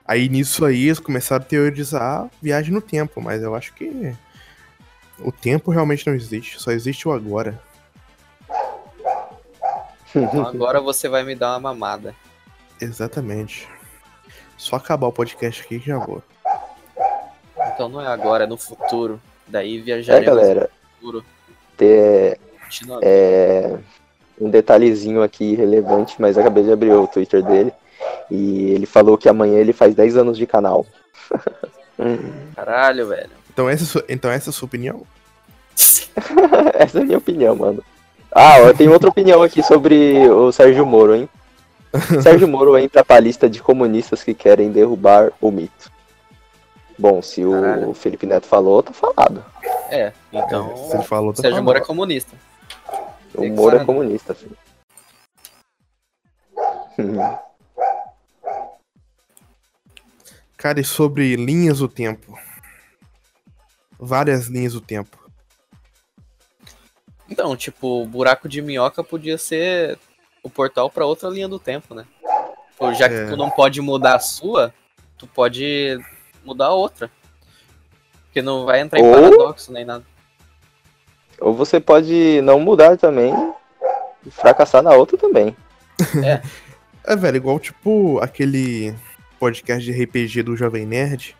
Aí nisso aí eles começaram a teorizar viagem no tempo, mas eu acho que o tempo realmente não existe, só existe o agora. Então agora você vai me dar uma mamada. Exatamente. Só acabar o podcast aqui que já vou. Então não é agora, é no futuro. Daí É, viajaremos galera, no futuro. Ter é, um detalhezinho aqui relevante, mas acabei de abrir o Twitter dele. E ele falou que amanhã ele faz 10 anos de canal. Caralho, velho. Então essa, é sua- então essa é a sua opinião? Essa é a minha opinião, mano. Ah, eu tenho outra opinião aqui sobre o Sérgio Moro, hein? Sérgio Moro entra pra lista de comunistas que querem derrubar o mito. Bom, se o Caralho. Felipe Neto falou, tá falado. É, então. É, se ele falou, tá Sérgio. Moro é comunista. O Moro é comunista, filho. Cara, e sobre linhas do tempo? Várias linhas do tempo. Então, tipo, o buraco de minhoca podia ser o portal pra outra linha do tempo, né? Pô, já que É. tu não pode mudar a sua, tu pode mudar a outra. Porque não vai entrar em Ou- paradoxo nem nada. Ou você pode não mudar também e fracassar na outra também. É, velho, igual tipo aquele podcast de RPG do Jovem Nerd,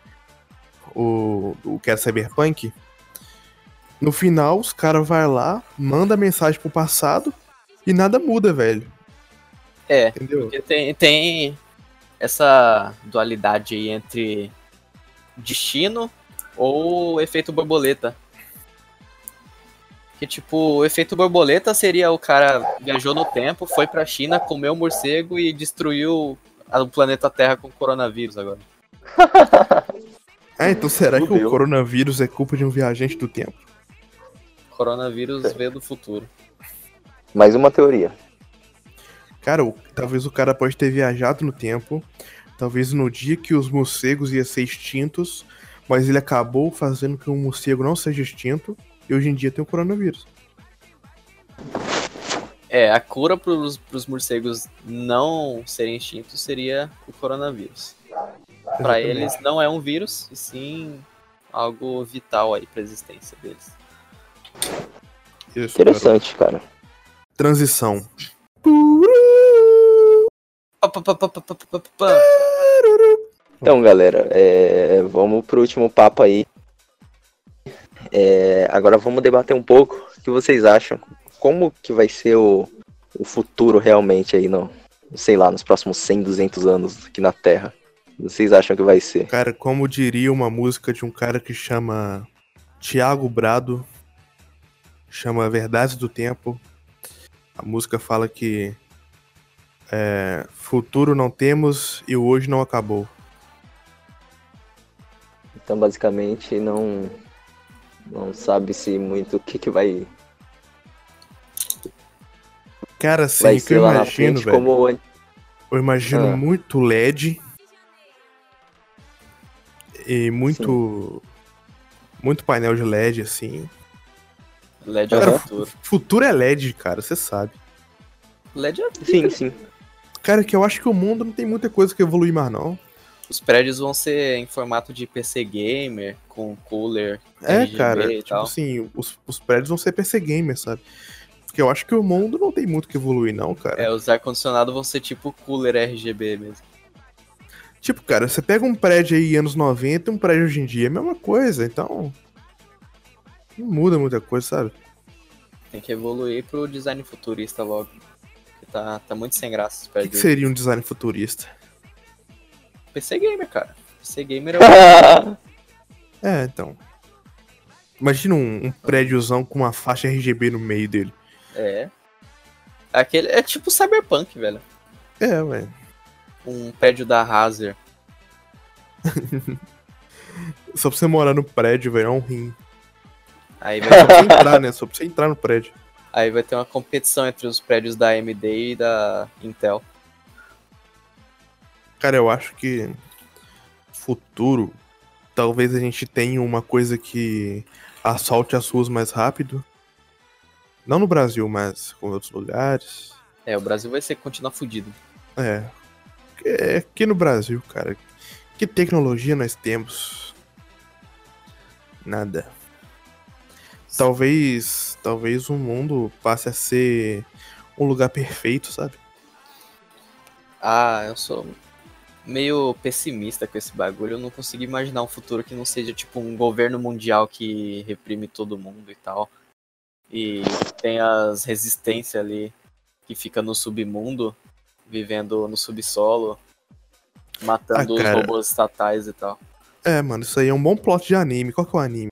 o, o que é Cyberpunk. No final, os caras vai lá, manda mensagem pro passado e nada muda, velho. É, Entendeu? porque tem, tem essa dualidade aí entre destino ou efeito borboleta. Que tipo, o efeito borboleta seria o cara viajou no tempo, foi pra China, comeu um morcego e destruiu a- o planeta Terra com coronavírus agora. Ah, então será que Fudeu. o coronavírus é culpa de um viajante do tempo? Coronavírus veio do futuro. Mais uma teoria. Cara, o- talvez o cara pode ter viajado no tempo, talvez no dia que os morcegos iam ser extintos, mas ele acabou fazendo que o morcego não seja extinto, e hoje em dia tem o coronavírus. É, a cura pros, pros morcegos não serem extintos seria o coronavírus. Pra Exatamente. eles não é um vírus, e sim algo vital aí pra existência deles. Isso. Interessante, cara. Transição. Pá, Então, galera, é, vamos pro último papo aí. É, agora vamos debater um pouco o que vocês acham. Como que vai ser o, o futuro realmente aí, no, sei lá, nos próximos 100, 200 anos aqui na Terra? Vocês acham que vai ser? Cara, como diria uma música de um cara que chama Tiago Brado, chama Verdades do Tempo. A música fala que é, futuro não temos e o hoje não acabou. Então, basicamente, não não sabe-se muito o que, que vai, Cara, assim, vai o que ser eu lá na imagino, frente, velho, como eu imagino Ah. muito LED e muito muito painel de LED, assim. LED é o Aham. futuro. Futuro é LED, cara, você sabe. LED é... Sim, sim. Cara, que eu acho que o mundo não tem muita coisa que evoluir mais, não. Os prédios vão ser em formato de PC gamer, com cooler, É, RGB cara, e tipo tal. assim, os, os prédios vão ser PC gamer, sabe? Porque eu acho que o mundo não tem muito que evoluir, não, cara. É, os ar-condicionados vão ser tipo cooler RGB mesmo. Tipo, cara, você pega um prédio aí anos 90 e um prédio hoje em dia, é a mesma coisa, então. Não muda muita coisa, sabe? Tem que evoluir pro design futurista logo. Tá, tá muito sem graça esse O que, prédio. que seria um design futurista? PC gamer, cara. PC gamer é o... É, então. Imagina um, um prédiozão com uma faixa RGB no meio dele. É. Aquele é tipo Cyberpunk, velho. É, ué. Um prédio da Razer. Só pra você morar no prédio, velho, é um rim. Aí vai, Só pra você entrar, né? Só pra você entrar no prédio. Aí vai ter uma competição entre os prédios da AMD e da Intel. Cara, eu acho que futuro, talvez a gente tenha uma coisa que assalte as ruas mais rápido. Não no Brasil, mas em outros lugares. É, o Brasil vai ser continuar fudido. É. É aqui no Brasil, cara. Que tecnologia nós temos? Nada. Talvez, talvez o mundo passe a ser um lugar perfeito, sabe? Ah, eu sou meio pessimista com esse bagulho. Eu não consigo imaginar um futuro que não seja tipo um governo mundial que reprime todo mundo e tal. E tem as resistências ali que fica no submundo, vivendo no subsolo. Matando Ah, os robôs estatais e tal. É, mano, isso aí é um bom plot de anime. Qual que é o anime?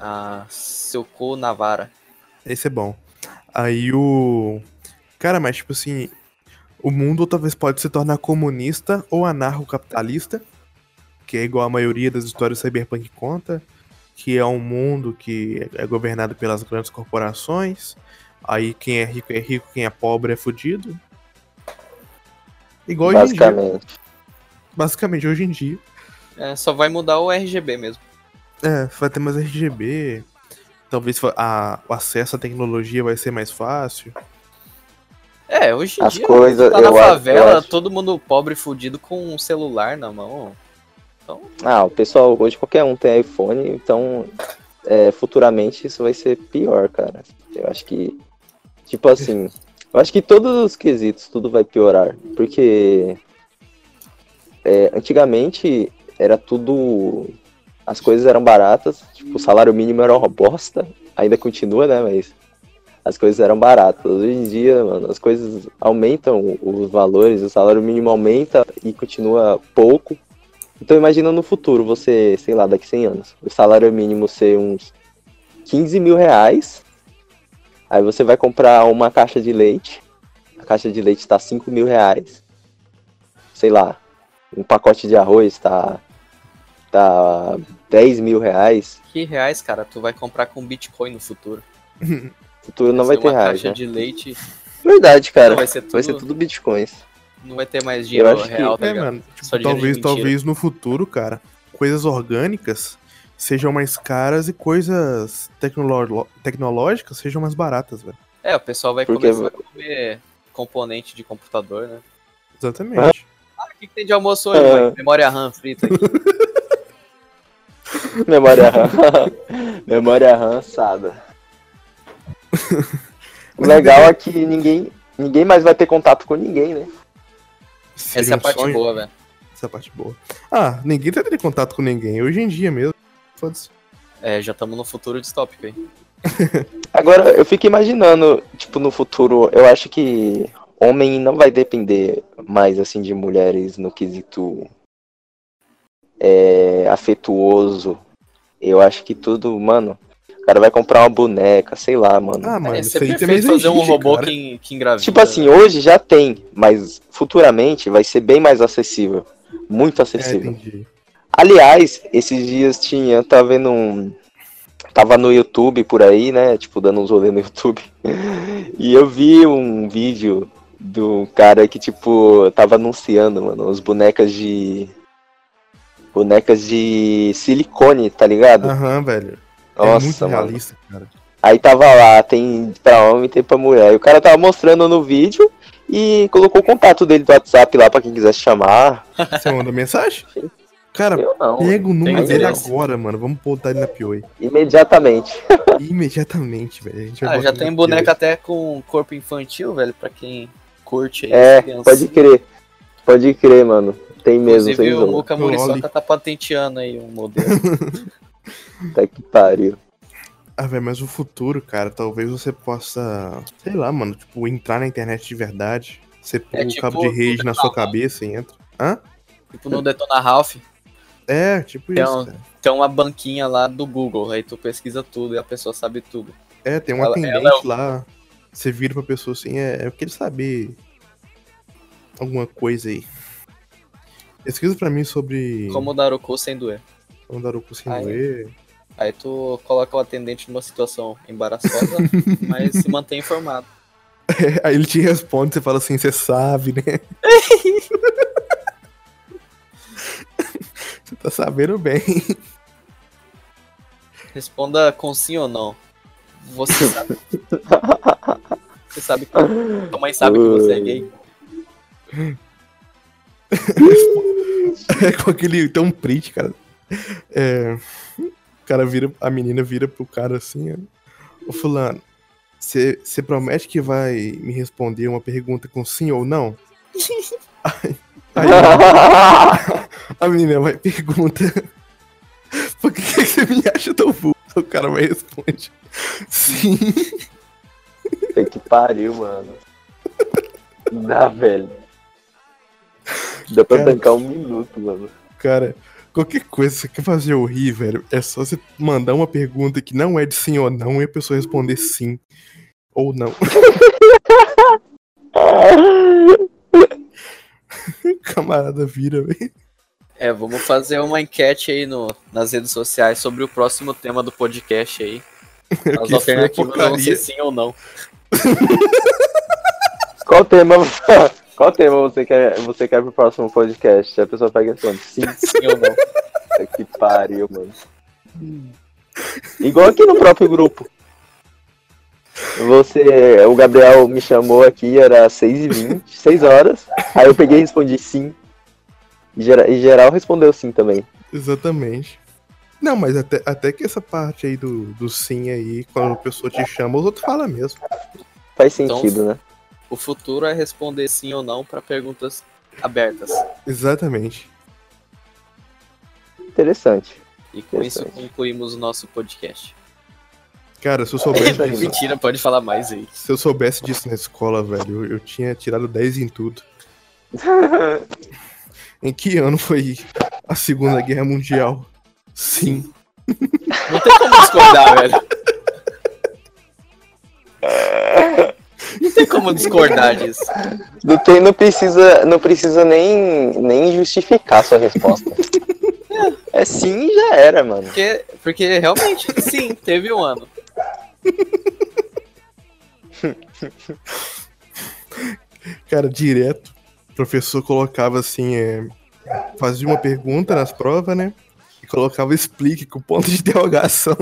Ah, seu cu na vara. Esse é bom. Aí o. Cara, mas tipo assim. O mundo talvez pode se tornar comunista ou anarcocapitalista. Que é igual a maioria das histórias cyberpunk conta. Que é um mundo que é governado pelas grandes corporações. Aí quem é rico é rico, quem é pobre é fudido. Igual hoje em dia. Basicamente. Basicamente, hoje em dia. É, só vai mudar o RGB mesmo. É, vai ter mais RGB. Talvez a- o acesso à tecnologia vai ser mais fácil. É, hoje em As dia, coisas, tá na eu acho- favela, eu acho- todo mundo pobre fudido com um celular na mão. Então, Ah, o pessoal, hoje qualquer um tem iPhone, então é, futuramente isso vai ser pior, cara. Eu acho que, tipo assim, eu acho que todos os quesitos, tudo vai piorar. Porque é, antigamente era tudo. As coisas eram baratas, tipo, o salário mínimo era uma bosta, ainda continua, né? Mas as coisas eram baratas. Hoje em dia, mano, as coisas aumentam os valores, o salário mínimo aumenta e continua pouco. Então imagina no futuro, você, sei lá, daqui 100 anos, o salário mínimo ser uns 15 mil reais, aí você vai comprar uma caixa de leite, a caixa de leite tá 5 mil reais, sei lá, um pacote de arroz tá, tá 10 mil reais, que reais, cara, tu vai comprar com Bitcoin no futuro. no futuro não vai ser ter uma reais, caixa né? de leite, Verdade, cara, não vai vai ser ser, tudo, tudo bitcoins. não vai ter mais dinheiro acho que- real, tá É, mano, tipo, talvez, talvez no futuro, cara, coisas orgânicas sejam mais caras e coisas tecnolo- tecnológicas sejam mais baratas, velho. É, o pessoal vai Porque- começar a comer componente de computador, né? Exatamente. Ah, o que, que tem de almoço hoje, É. Memória RAM frita aqui. Memória RAM. Memória RAM assada. O legal é que ninguém, ninguém mais vai ter contato com ninguém, né? Seria Essa é a um parte sonho. boa, velho. Essa é a parte boa. Ah, ninguém tá tendo contato com ninguém. Hoje em dia mesmo. Foda-se. É, já estamos no futuro distópico aí. Agora, eu fico imaginando, tipo, no futuro, eu acho que homem não vai depender mais, assim, de mulheres no quesito é, afetuoso. Eu acho que tudo, mano, o cara vai comprar uma boneca, sei lá, mano. Ah, mano, é isso aí também fazer um robô cara. que, que engravida. Tipo assim, hoje já tem, mas futuramente vai ser bem mais acessível. Muito É, acessível. entendi. Aliás, esses dias tinha, eu tava vendo um. Tava no YouTube por aí, né? Tipo, dando uns rolê no YouTube. E eu vi um vídeo do cara que, tipo, tava anunciando, mano, as bonecas de. Bonecas de silicone, tá ligado? Aham, velho. é muito Nossa, mano. realista, cara. Aí tava lá, tem pra homem, tem pra mulher. E o cara tava mostrando no vídeo e colocou o contato dele do WhatsApp lá pra quem quisesse chamar. Você manda mensagem? Cara, Eu não, pega o número dele agora, mano. Vamos botar ele na Pioi. imediatamente. Imediatamente, velho. A gente vai Ah, já tem boneca até com corpo infantil, velho, pra quem curte aí. É, pode crer. Pode crer, mano. Tem mesmo, Inclusive, o. Muka. Muriçoca tá patenteando aí um modelo. Tá que pariu. Ah, velho, mas o futuro, cara, talvez você possa, sei lá, mano, tipo, entrar na internet de verdade. Você põe É o tipo cabo de rede na sua cabeça e entra. Hã? tipo no Detona Ralph, É, tipo Tem isso, um- cara. tem uma banquinha lá do Google, aí tu pesquisa tudo e a pessoa sabe tudo. É, tem um ela- atendente ela é lá. Você vira pra pessoa assim, é, eu quero saber alguma coisa aí. Pesquisa pra mim sobre Como dar o cu sem doer. como dar o cu sem Aí. doer. Aí tu coloca o atendente numa situação embaraçosa, mas se mantém informado. Aí ele te responde, você fala assim, você sabe, né? você tá sabendo bem. Responda com sim ou não. Você sabe. Você sabe que. Tua mãe sabe que você é gay. É com aquele. Tem um print, cara. É, o cara vira. A menina vira pro cara assim, ó. Ô fulano, você promete que vai me responder uma pergunta com sim ou não? Aí, aí a menina vai pergunta. Por que, você me acha tão burro? O cara vai responde. Sim. Tá que pariu, mano. Dá, velho. Dá pra Cara. tancar um minuto, mano. Cara, qualquer coisa que você quer fazer eu rir, velho, é só você mandar uma pergunta que não é de sim ou não e a pessoa responder sim ou não. Camarada vira, velho. É, vamos fazer uma enquete aí no, nas redes sociais sobre o próximo tema do podcast aí. As alternativas vão ser sim ou não. Qual tema, qual tema você quer, você quer pro próximo podcast? A pessoa pega e responde sim, Sim ou não. Puta que pariu, mano. Igual aqui no próprio grupo. Você, o Gabriel me chamou aqui, era 6h20, 6 horas. Aí eu peguei e respondi sim. E gera- e geral respondeu sim também. Exatamente. Não, mas até, até que essa parte aí do, do sim aí, quando a pessoa te chama, os outros falam mesmo. Faz Então- sentido, né? O futuro é responder sim ou não para perguntas abertas. Exatamente. Interessante. E com isso Interessante. concluímos o nosso podcast. Cara, se eu soubesse disso, Mentira, pode falar mais aí. se eu soubesse disso na escola, velho, eu, eu tinha tirado 10 em tudo. Em que ano foi a Segunda Guerra Mundial? Sim. Não tem como discordar, velho. Não tem como discordar disso. Não, tem, não precisa, não precisa nem, nem justificar sua resposta. É sim e já era, mano. Porque, porque realmente, sim, teve um ano. Cara, direto, o professor colocava assim, é, fazia uma pergunta nas provas, né? E colocava explique com ponto de interrogação.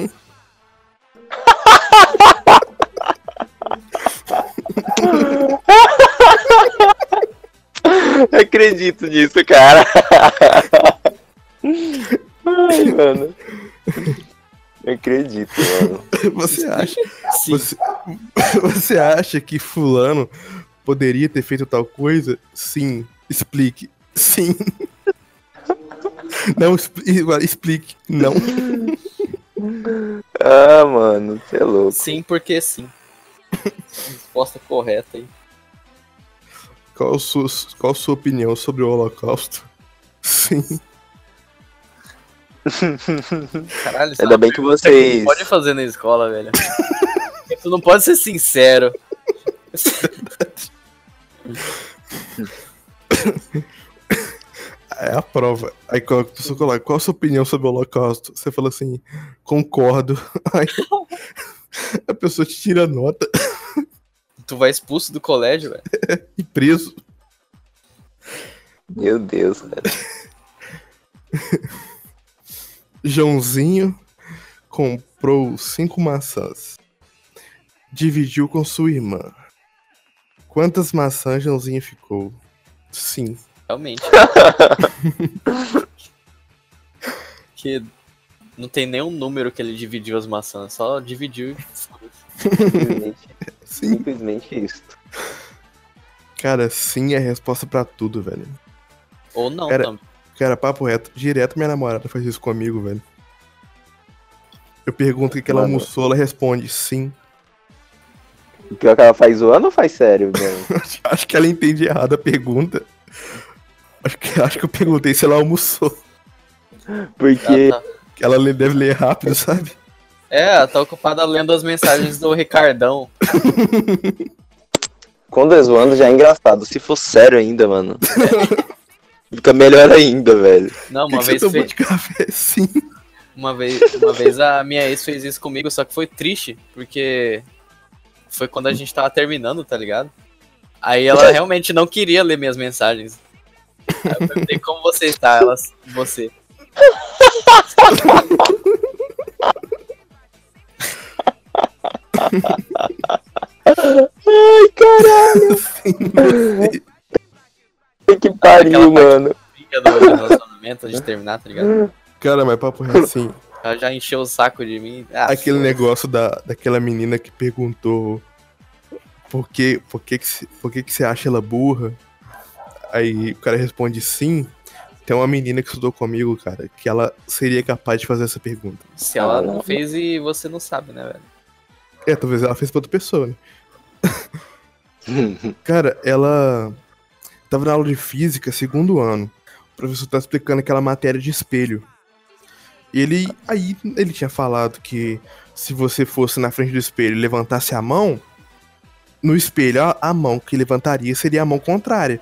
Acredito nisso, cara. Ai, mano. Acredito, mano. Você acha, Sim. você, você acha que fulano poderia ter feito tal coisa? Sim. Explique. Sim. Não, expli- explique. Não. Ah, mano, você é louco. Sim, porque sim. Resposta correta aí. Qual a sua, qual a sua opinião sobre o Holocausto? Sim. Caralho, isso é Ainda bem que vocês. não pode fazer na escola, velho. Tu não pode ser sincero. É a prova. Aí qual- a pessoa coloca, qual a sua opinião sobre o Holocausto? Você fala assim, concordo. Aí a pessoa te tira a nota Tu vai expulso do colégio, velho. e preso. Meu Deus, cara. Joãozinho comprou cinco maçãs. Dividiu com sua irmã. Quantas maçãs Joãozinho ficou? Sim. Realmente. que não tem nenhum número que ele dividiu as maçãs, só dividiu. e. Simplesmente, Sim. simplesmente isso. Cara, sim é a resposta pra tudo, velho. Ou não Era- também. Cara, papo reto. Direto minha namorada faz isso comigo, velho. Eu pergunto o que, que ela almoçou, ela responde sim. O pior que ela faz zoando ou faz sério, mano? Acho que ela entende errado a pergunta. Acho que, acho que eu perguntei se ela almoçou. Porque Ela tá- Ela deve ler rápido, sabe? É, ela tá ocupada lendo as mensagens do Ricardão. quando é zoando já é engraçado. Se for sério ainda, mano. Fica melhor ainda, velho. Não, que uma que você vez, tomou fe- de café? Sim. uma vez, uma vez a minha ex fez isso comigo, só que foi triste, porque foi quando a gente tava terminando, tá ligado? Aí ela realmente não queria ler minhas mensagens. Aí eu perguntei como você está, ela, você. Ai, caralho. que pariu, mano. Do relacionamento antes de terminar, tá ligado? Cara, mas papo reto, assim. Ela já encheu o saco de mim. Ah, aquele negócio da, daquela menina que perguntou por que, por que, que, por que, que você acha ela burra? Aí o cara responde sim. Tem uma menina que estudou comigo, cara, que ela seria capaz de fazer essa pergunta. Se ela Ah, não fez e você não sabe, né, velho? É, talvez ela fez pra outra pessoa, né? Cara, ela. Tava na aula de física, segundo ano. O professor tá explicando aquela matéria de espelho. E ele aí ele tinha falado que se você fosse na frente do espelho e levantasse a mão, no espelho a, a mão que levantaria seria a mão contrária.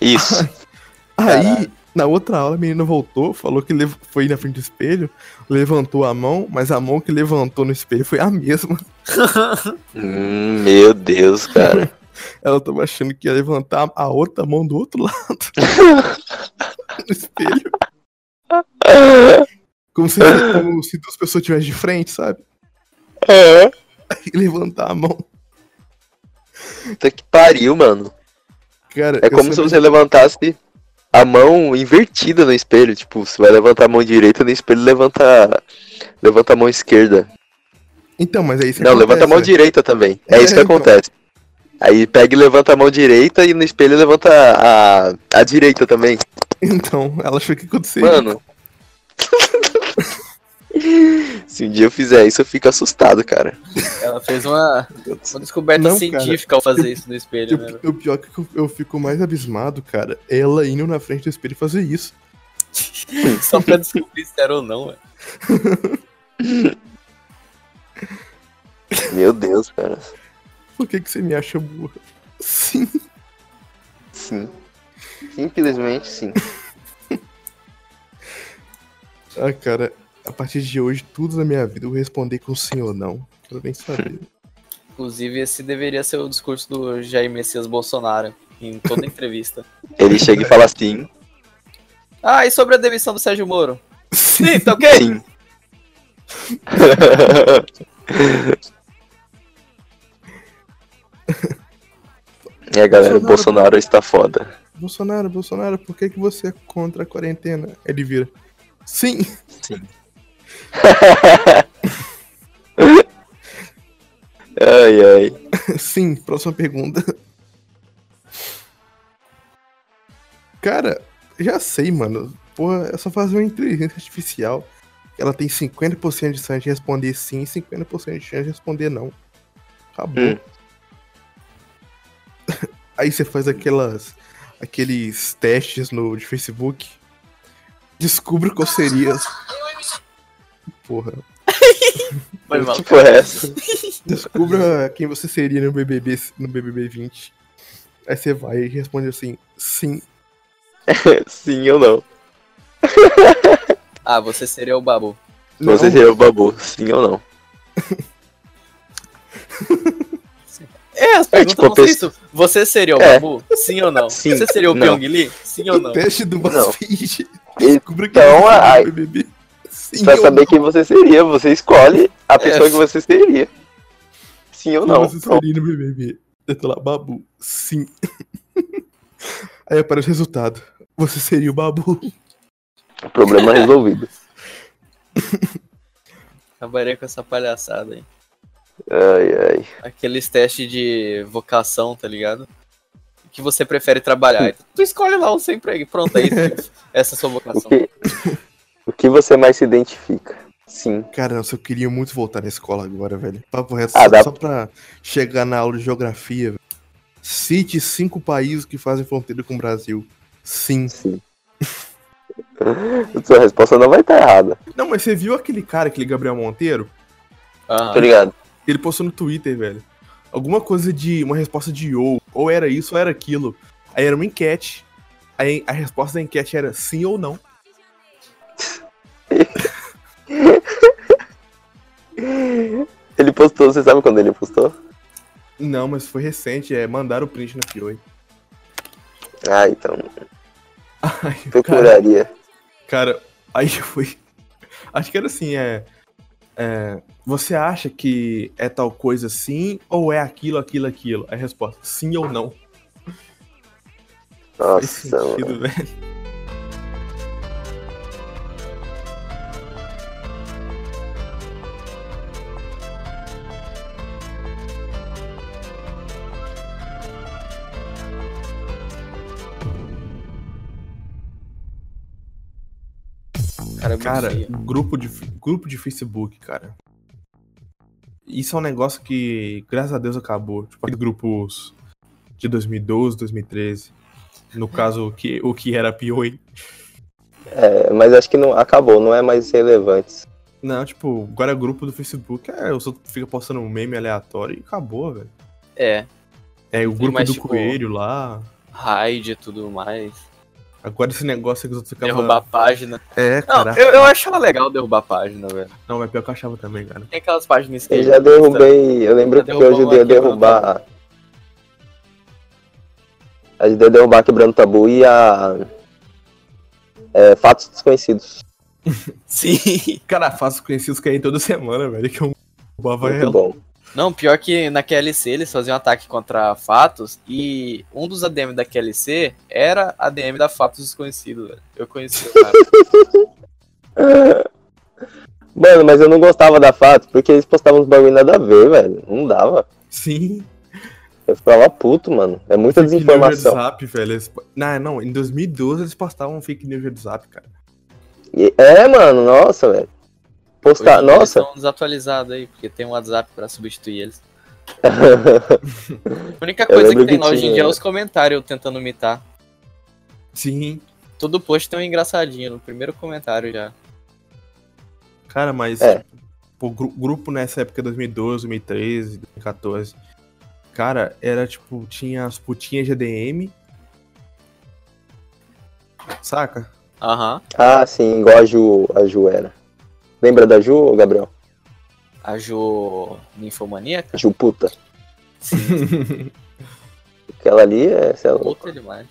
Isso. Aí, Caralho. Na outra aula, a menina voltou, falou que foi na frente do espelho, levantou a mão, mas a mão que levantou no espelho foi a mesma. Hum, meu Deus, cara. Ela tava achando que ia levantar a outra mão do outro lado. no espelho. Como se, como se duas pessoas estivessem de frente, sabe? É. E levantar a mão. Puta que pariu, mano. Cara, É como se você levantasse a mão invertida no espelho. Tipo, você vai levantar a mão direita no espelho levanta. Levanta a mão esquerda. Então, mas é isso que Não, acontece, levanta a mão né? direita também. É, É, isso que então. acontece. Aí pega e levanta a mão direita e no espelho levanta a, a direita também. Então, ela achou que aconteceria. Mano. Se um dia eu fizer isso, eu fico assustado, cara. Ela fez uma, uma descoberta Não, científica ao fazer isso no espelho, né? O, o pior que eu, eu fico mais abismado, cara, é ela indo na frente do espelho e fazer isso. Só pra descobrir se era ou não, velho. Meu Deus, cara. Por que, que você me acha burra? Sim. Sim. Simplesmente sim. Ah, cara, a partir de hoje, tudo na minha vida eu vou responder com sim ou não. Quero nem saber. Inclusive, esse deveria ser o discurso do Jair Messias Bolsonaro em toda entrevista. Ele chega e fala assim. Ah, e sobre a demissão do Sérgio Moro? Sim, tá ok? Sim. É, galera, o Bolsonaro está foda. Bolsonaro, Bolsonaro, por que, que você é contra a quarentena? Ele vira. Sim! Sim. Ai, ai. Sim, próxima pergunta. Cara, já sei, mano. Porra, é só fazer uma inteligência artificial. Ela tem 50% de chance de responder sim e 50% de chance de responder não. Acabou. Hum. Aí você faz aquelas. aqueles testes no de Facebook. Descubra qual seria. Porra. Foi mal. Que porra é essa? Descubra quem você seria no BBB, no BBB 20. Aí você vai e responde assim, sim. Sim ou não? Ah, você seria o Babu. Não, Você seria o babu, sim ou não? É, as perguntas tipo, ser pessoa- isso. Você seria o É. Babu? Sim ou não? Sim. Você seria o. Pyong Lee? Sim ou não? o teste do BuzzFeed. Descubra quem Então, você seria ai- no BBB. Sim Pra saber não. quem você seria, você escolhe a pessoa É. que você seria. Sim ou não? você Pronto. seria no BBB. Eu tô lá, Babu. Sim. Aí aparece o resultado. Você seria o Babu. Problema resolvido. Acabaria com essa palhaçada aí. Ai, ai. Aqueles testes de vocação, tá ligado? Que você prefere trabalhar? Tu escolhe lá o seu emprego. Pronto, aí essa é a sua O vocação. que, o que você mais se identifica? Sim. Cara, nossa, eu queria muito voltar na escola agora, velho. Papo reto, Ah, só, dá- só pra chegar na aula de geografia. velho. Cite cinco países que fazem fronteira com o Brasil. Sim. Sim. Sua resposta não vai estar errada. Não, mas você viu aquele cara, aquele Gabriel Monteiro? Aham. Tô ligado. Ele postou no Twitter, velho. Alguma coisa de. Uma resposta de ou. Ou era isso ou era aquilo. Aí era uma enquete. Aí a resposta da enquete era sim ou não. Ele postou, você sabe quando ele postou? Não, mas foi recente, é mandar o print no Fioi. Ah, então. Ai, cara, Procuraria. cara, aí foi. Acho que era assim, é, é, Você acha que é tal coisa sim ou é aquilo, aquilo, aquilo? A resposta, sim ou não. Faz Nossa, mano. sentido, velho. Cara, é Cara, grupo de, grupo de Facebook, cara. Isso é um negócio que, graças a Deus, acabou. Tipo, aqueles grupos de 2012, 2013. No caso, o que, o que era Pioi. É, mas acho que não acabou, não é mais relevante. Não, tipo, agora é grupo do Facebook, é, os outros ficam postando um meme aleatório e acabou, velho. É, É, o grupo mas, do tipo, coelho lá. raid e tudo mais. Agora esse negócio que os outros ficavam. Derrubar a página. É, Não, cara. eu, eu achava legal derrubar a página, velho. Não, mas pior que eu achava também, cara. Tem aquelas páginas Eu que já derrubei, eu lembro que eu ajudei a derrubar. Ajudei a derrubar quebrando tabu e a. É, fatos desconhecidos. Sim. Cara, faço conhecidos caem toda semana, velho, que eu roubava Muito ela. bom. Não, pior que na QLC eles faziam ataque contra Fatos e um dos ADM da QLC era ADM da Fatos Desconhecido, velho. Eu conheci o cara. Mano, mas eu não gostava da Fatos porque eles postavam uns bagulho nada a ver, velho. Não dava. Sim. Eu ficava puto, mano. É muita Fake news desinformação. de WhatsApp, velho. Eles... Não, não, em 2012 eles postavam fake news de WhatsApp, cara. É, mano, nossa, velho. Hoje Postar. em dia eles Nossa. estão desatualizados aí, porque tem um WhatsApp pra substituir eles. A única Eu coisa que tem lá hoje em dia é os comentários tentando imitar. Sim. Todo post tem um engraçadinho no primeiro comentário já. Cara, mas É. o grupo nessa época, 2012, 2013, 2014, cara, era tipo, tinha as putinhas de ADM. Saca? Aham. ah, sim, igual a Ju, a Ju era. Lembra da Ju, Gabriel? A Jo Ninfomaníaca? Ju puta. Sim, Aquela ali é. sei lá, outra demais.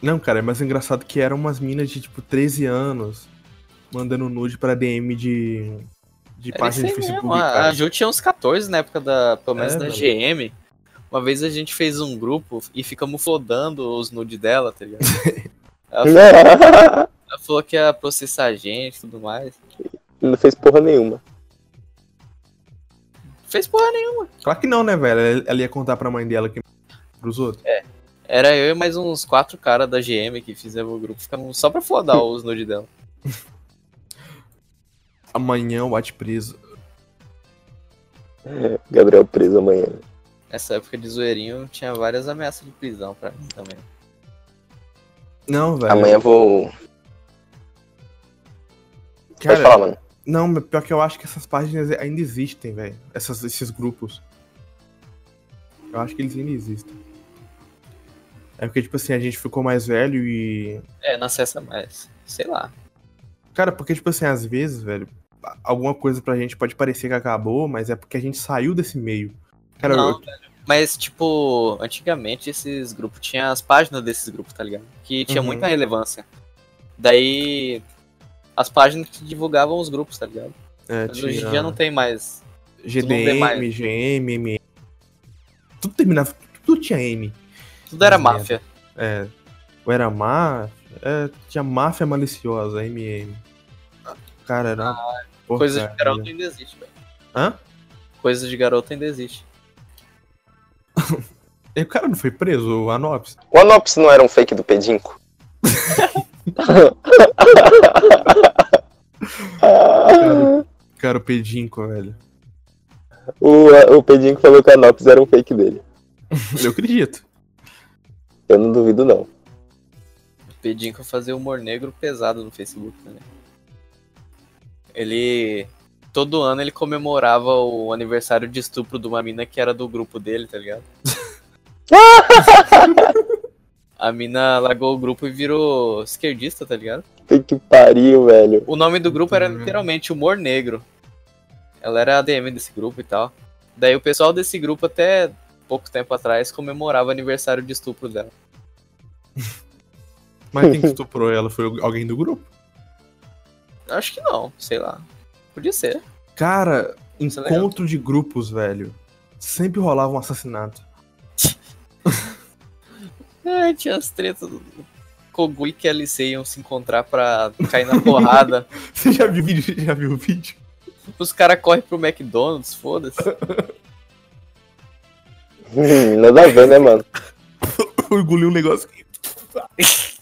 Não, cara, é mais engraçado que eram umas minas de tipo 13 anos mandando nude pra DM de, de Era página de Facebook. mesmo. A, cara. a Ju tinha uns 14 na época da, pelo menos É, da. GM. Uma vez a gente fez um grupo e ficamos flodando os nudes dela, tá ligado? Ela, falou- ela falou que ia processar a gente e tudo mais. não fez porra nenhuma. Fez porra nenhuma. Claro que não, né, velho? Ela- ia contar pra mãe dela que pros outros. Era eu e mais uns quatro caras da GM que fizemos o grupo. Ficamos só pra flodar os nudes dela. Amanhã o bate preso. Gabriel preso amanhã. Nessa época de zoeirinho tinha várias ameaças de prisão pra mim também. Não, velho. Amanhã eu vou. Cara, Pode falar, mano. Não, pior que eu acho que essas páginas ainda existem, velho. Esses grupos. Eu acho que eles ainda existem. É porque, tipo assim, a gente ficou mais velho e. É, não acessa mais. Sei lá. Cara, porque, tipo assim, às vezes, velho, alguma coisa pra gente pode parecer que acabou, mas é porque a gente saiu desse meio. Cara, não, eu- velho. Mas, tipo, antigamente esses grupos tinham as páginas desses grupos, tá ligado? Que tinha Uhum. muita relevância. Daí. As páginas que divulgavam os grupos, tá ligado? é, Mas hoje em dia não tem mais. GDM, mais. GM, MM. Tudo terminava. Tudo tinha M. Tudo era Mas máfia. É. Ou era máfia. É, tinha máfia maliciosa, MM. Cara, era. uma Coisa de garoto ainda existe, velho. Hã? Coisa de garoto ainda existe. E o cara não foi preso, o Anops? O Anops não era um fake do Pedinco? Cara, o Pedinco, velho. o, o Pedinco falou que o Anops era um fake dele. Eu acredito. Eu não duvido, não. O Pedinho fazer humor negro pesado no Facebook também. Ele. Todo ano ele comemorava o aniversário de estupro de uma mina que era do grupo dele, tá ligado? A mina largou o grupo e virou esquerdista, tá ligado? Que que pariu, velho. O nome do grupo era literalmente Humor Negro. Ela era ADM desse grupo e tal. Daí o pessoal desse grupo até pouco tempo atrás comemorava o aniversário de estupro dela. Mas quem que estuprou ela foi alguém do grupo? Acho que não, sei lá. Podia ser. Cara, Isso é encontro de grupos, velho. Sempre rolava um assassinato. É, tinha as tretas do Kogu e KLC iam se encontrar pra cair na porrada. Você já viu o vídeo? Já viu o vídeo? Os caras correm pro McDonald's, foda-se. Hum, Nada a ver, né, mano? Eu engoli um negócio aqui.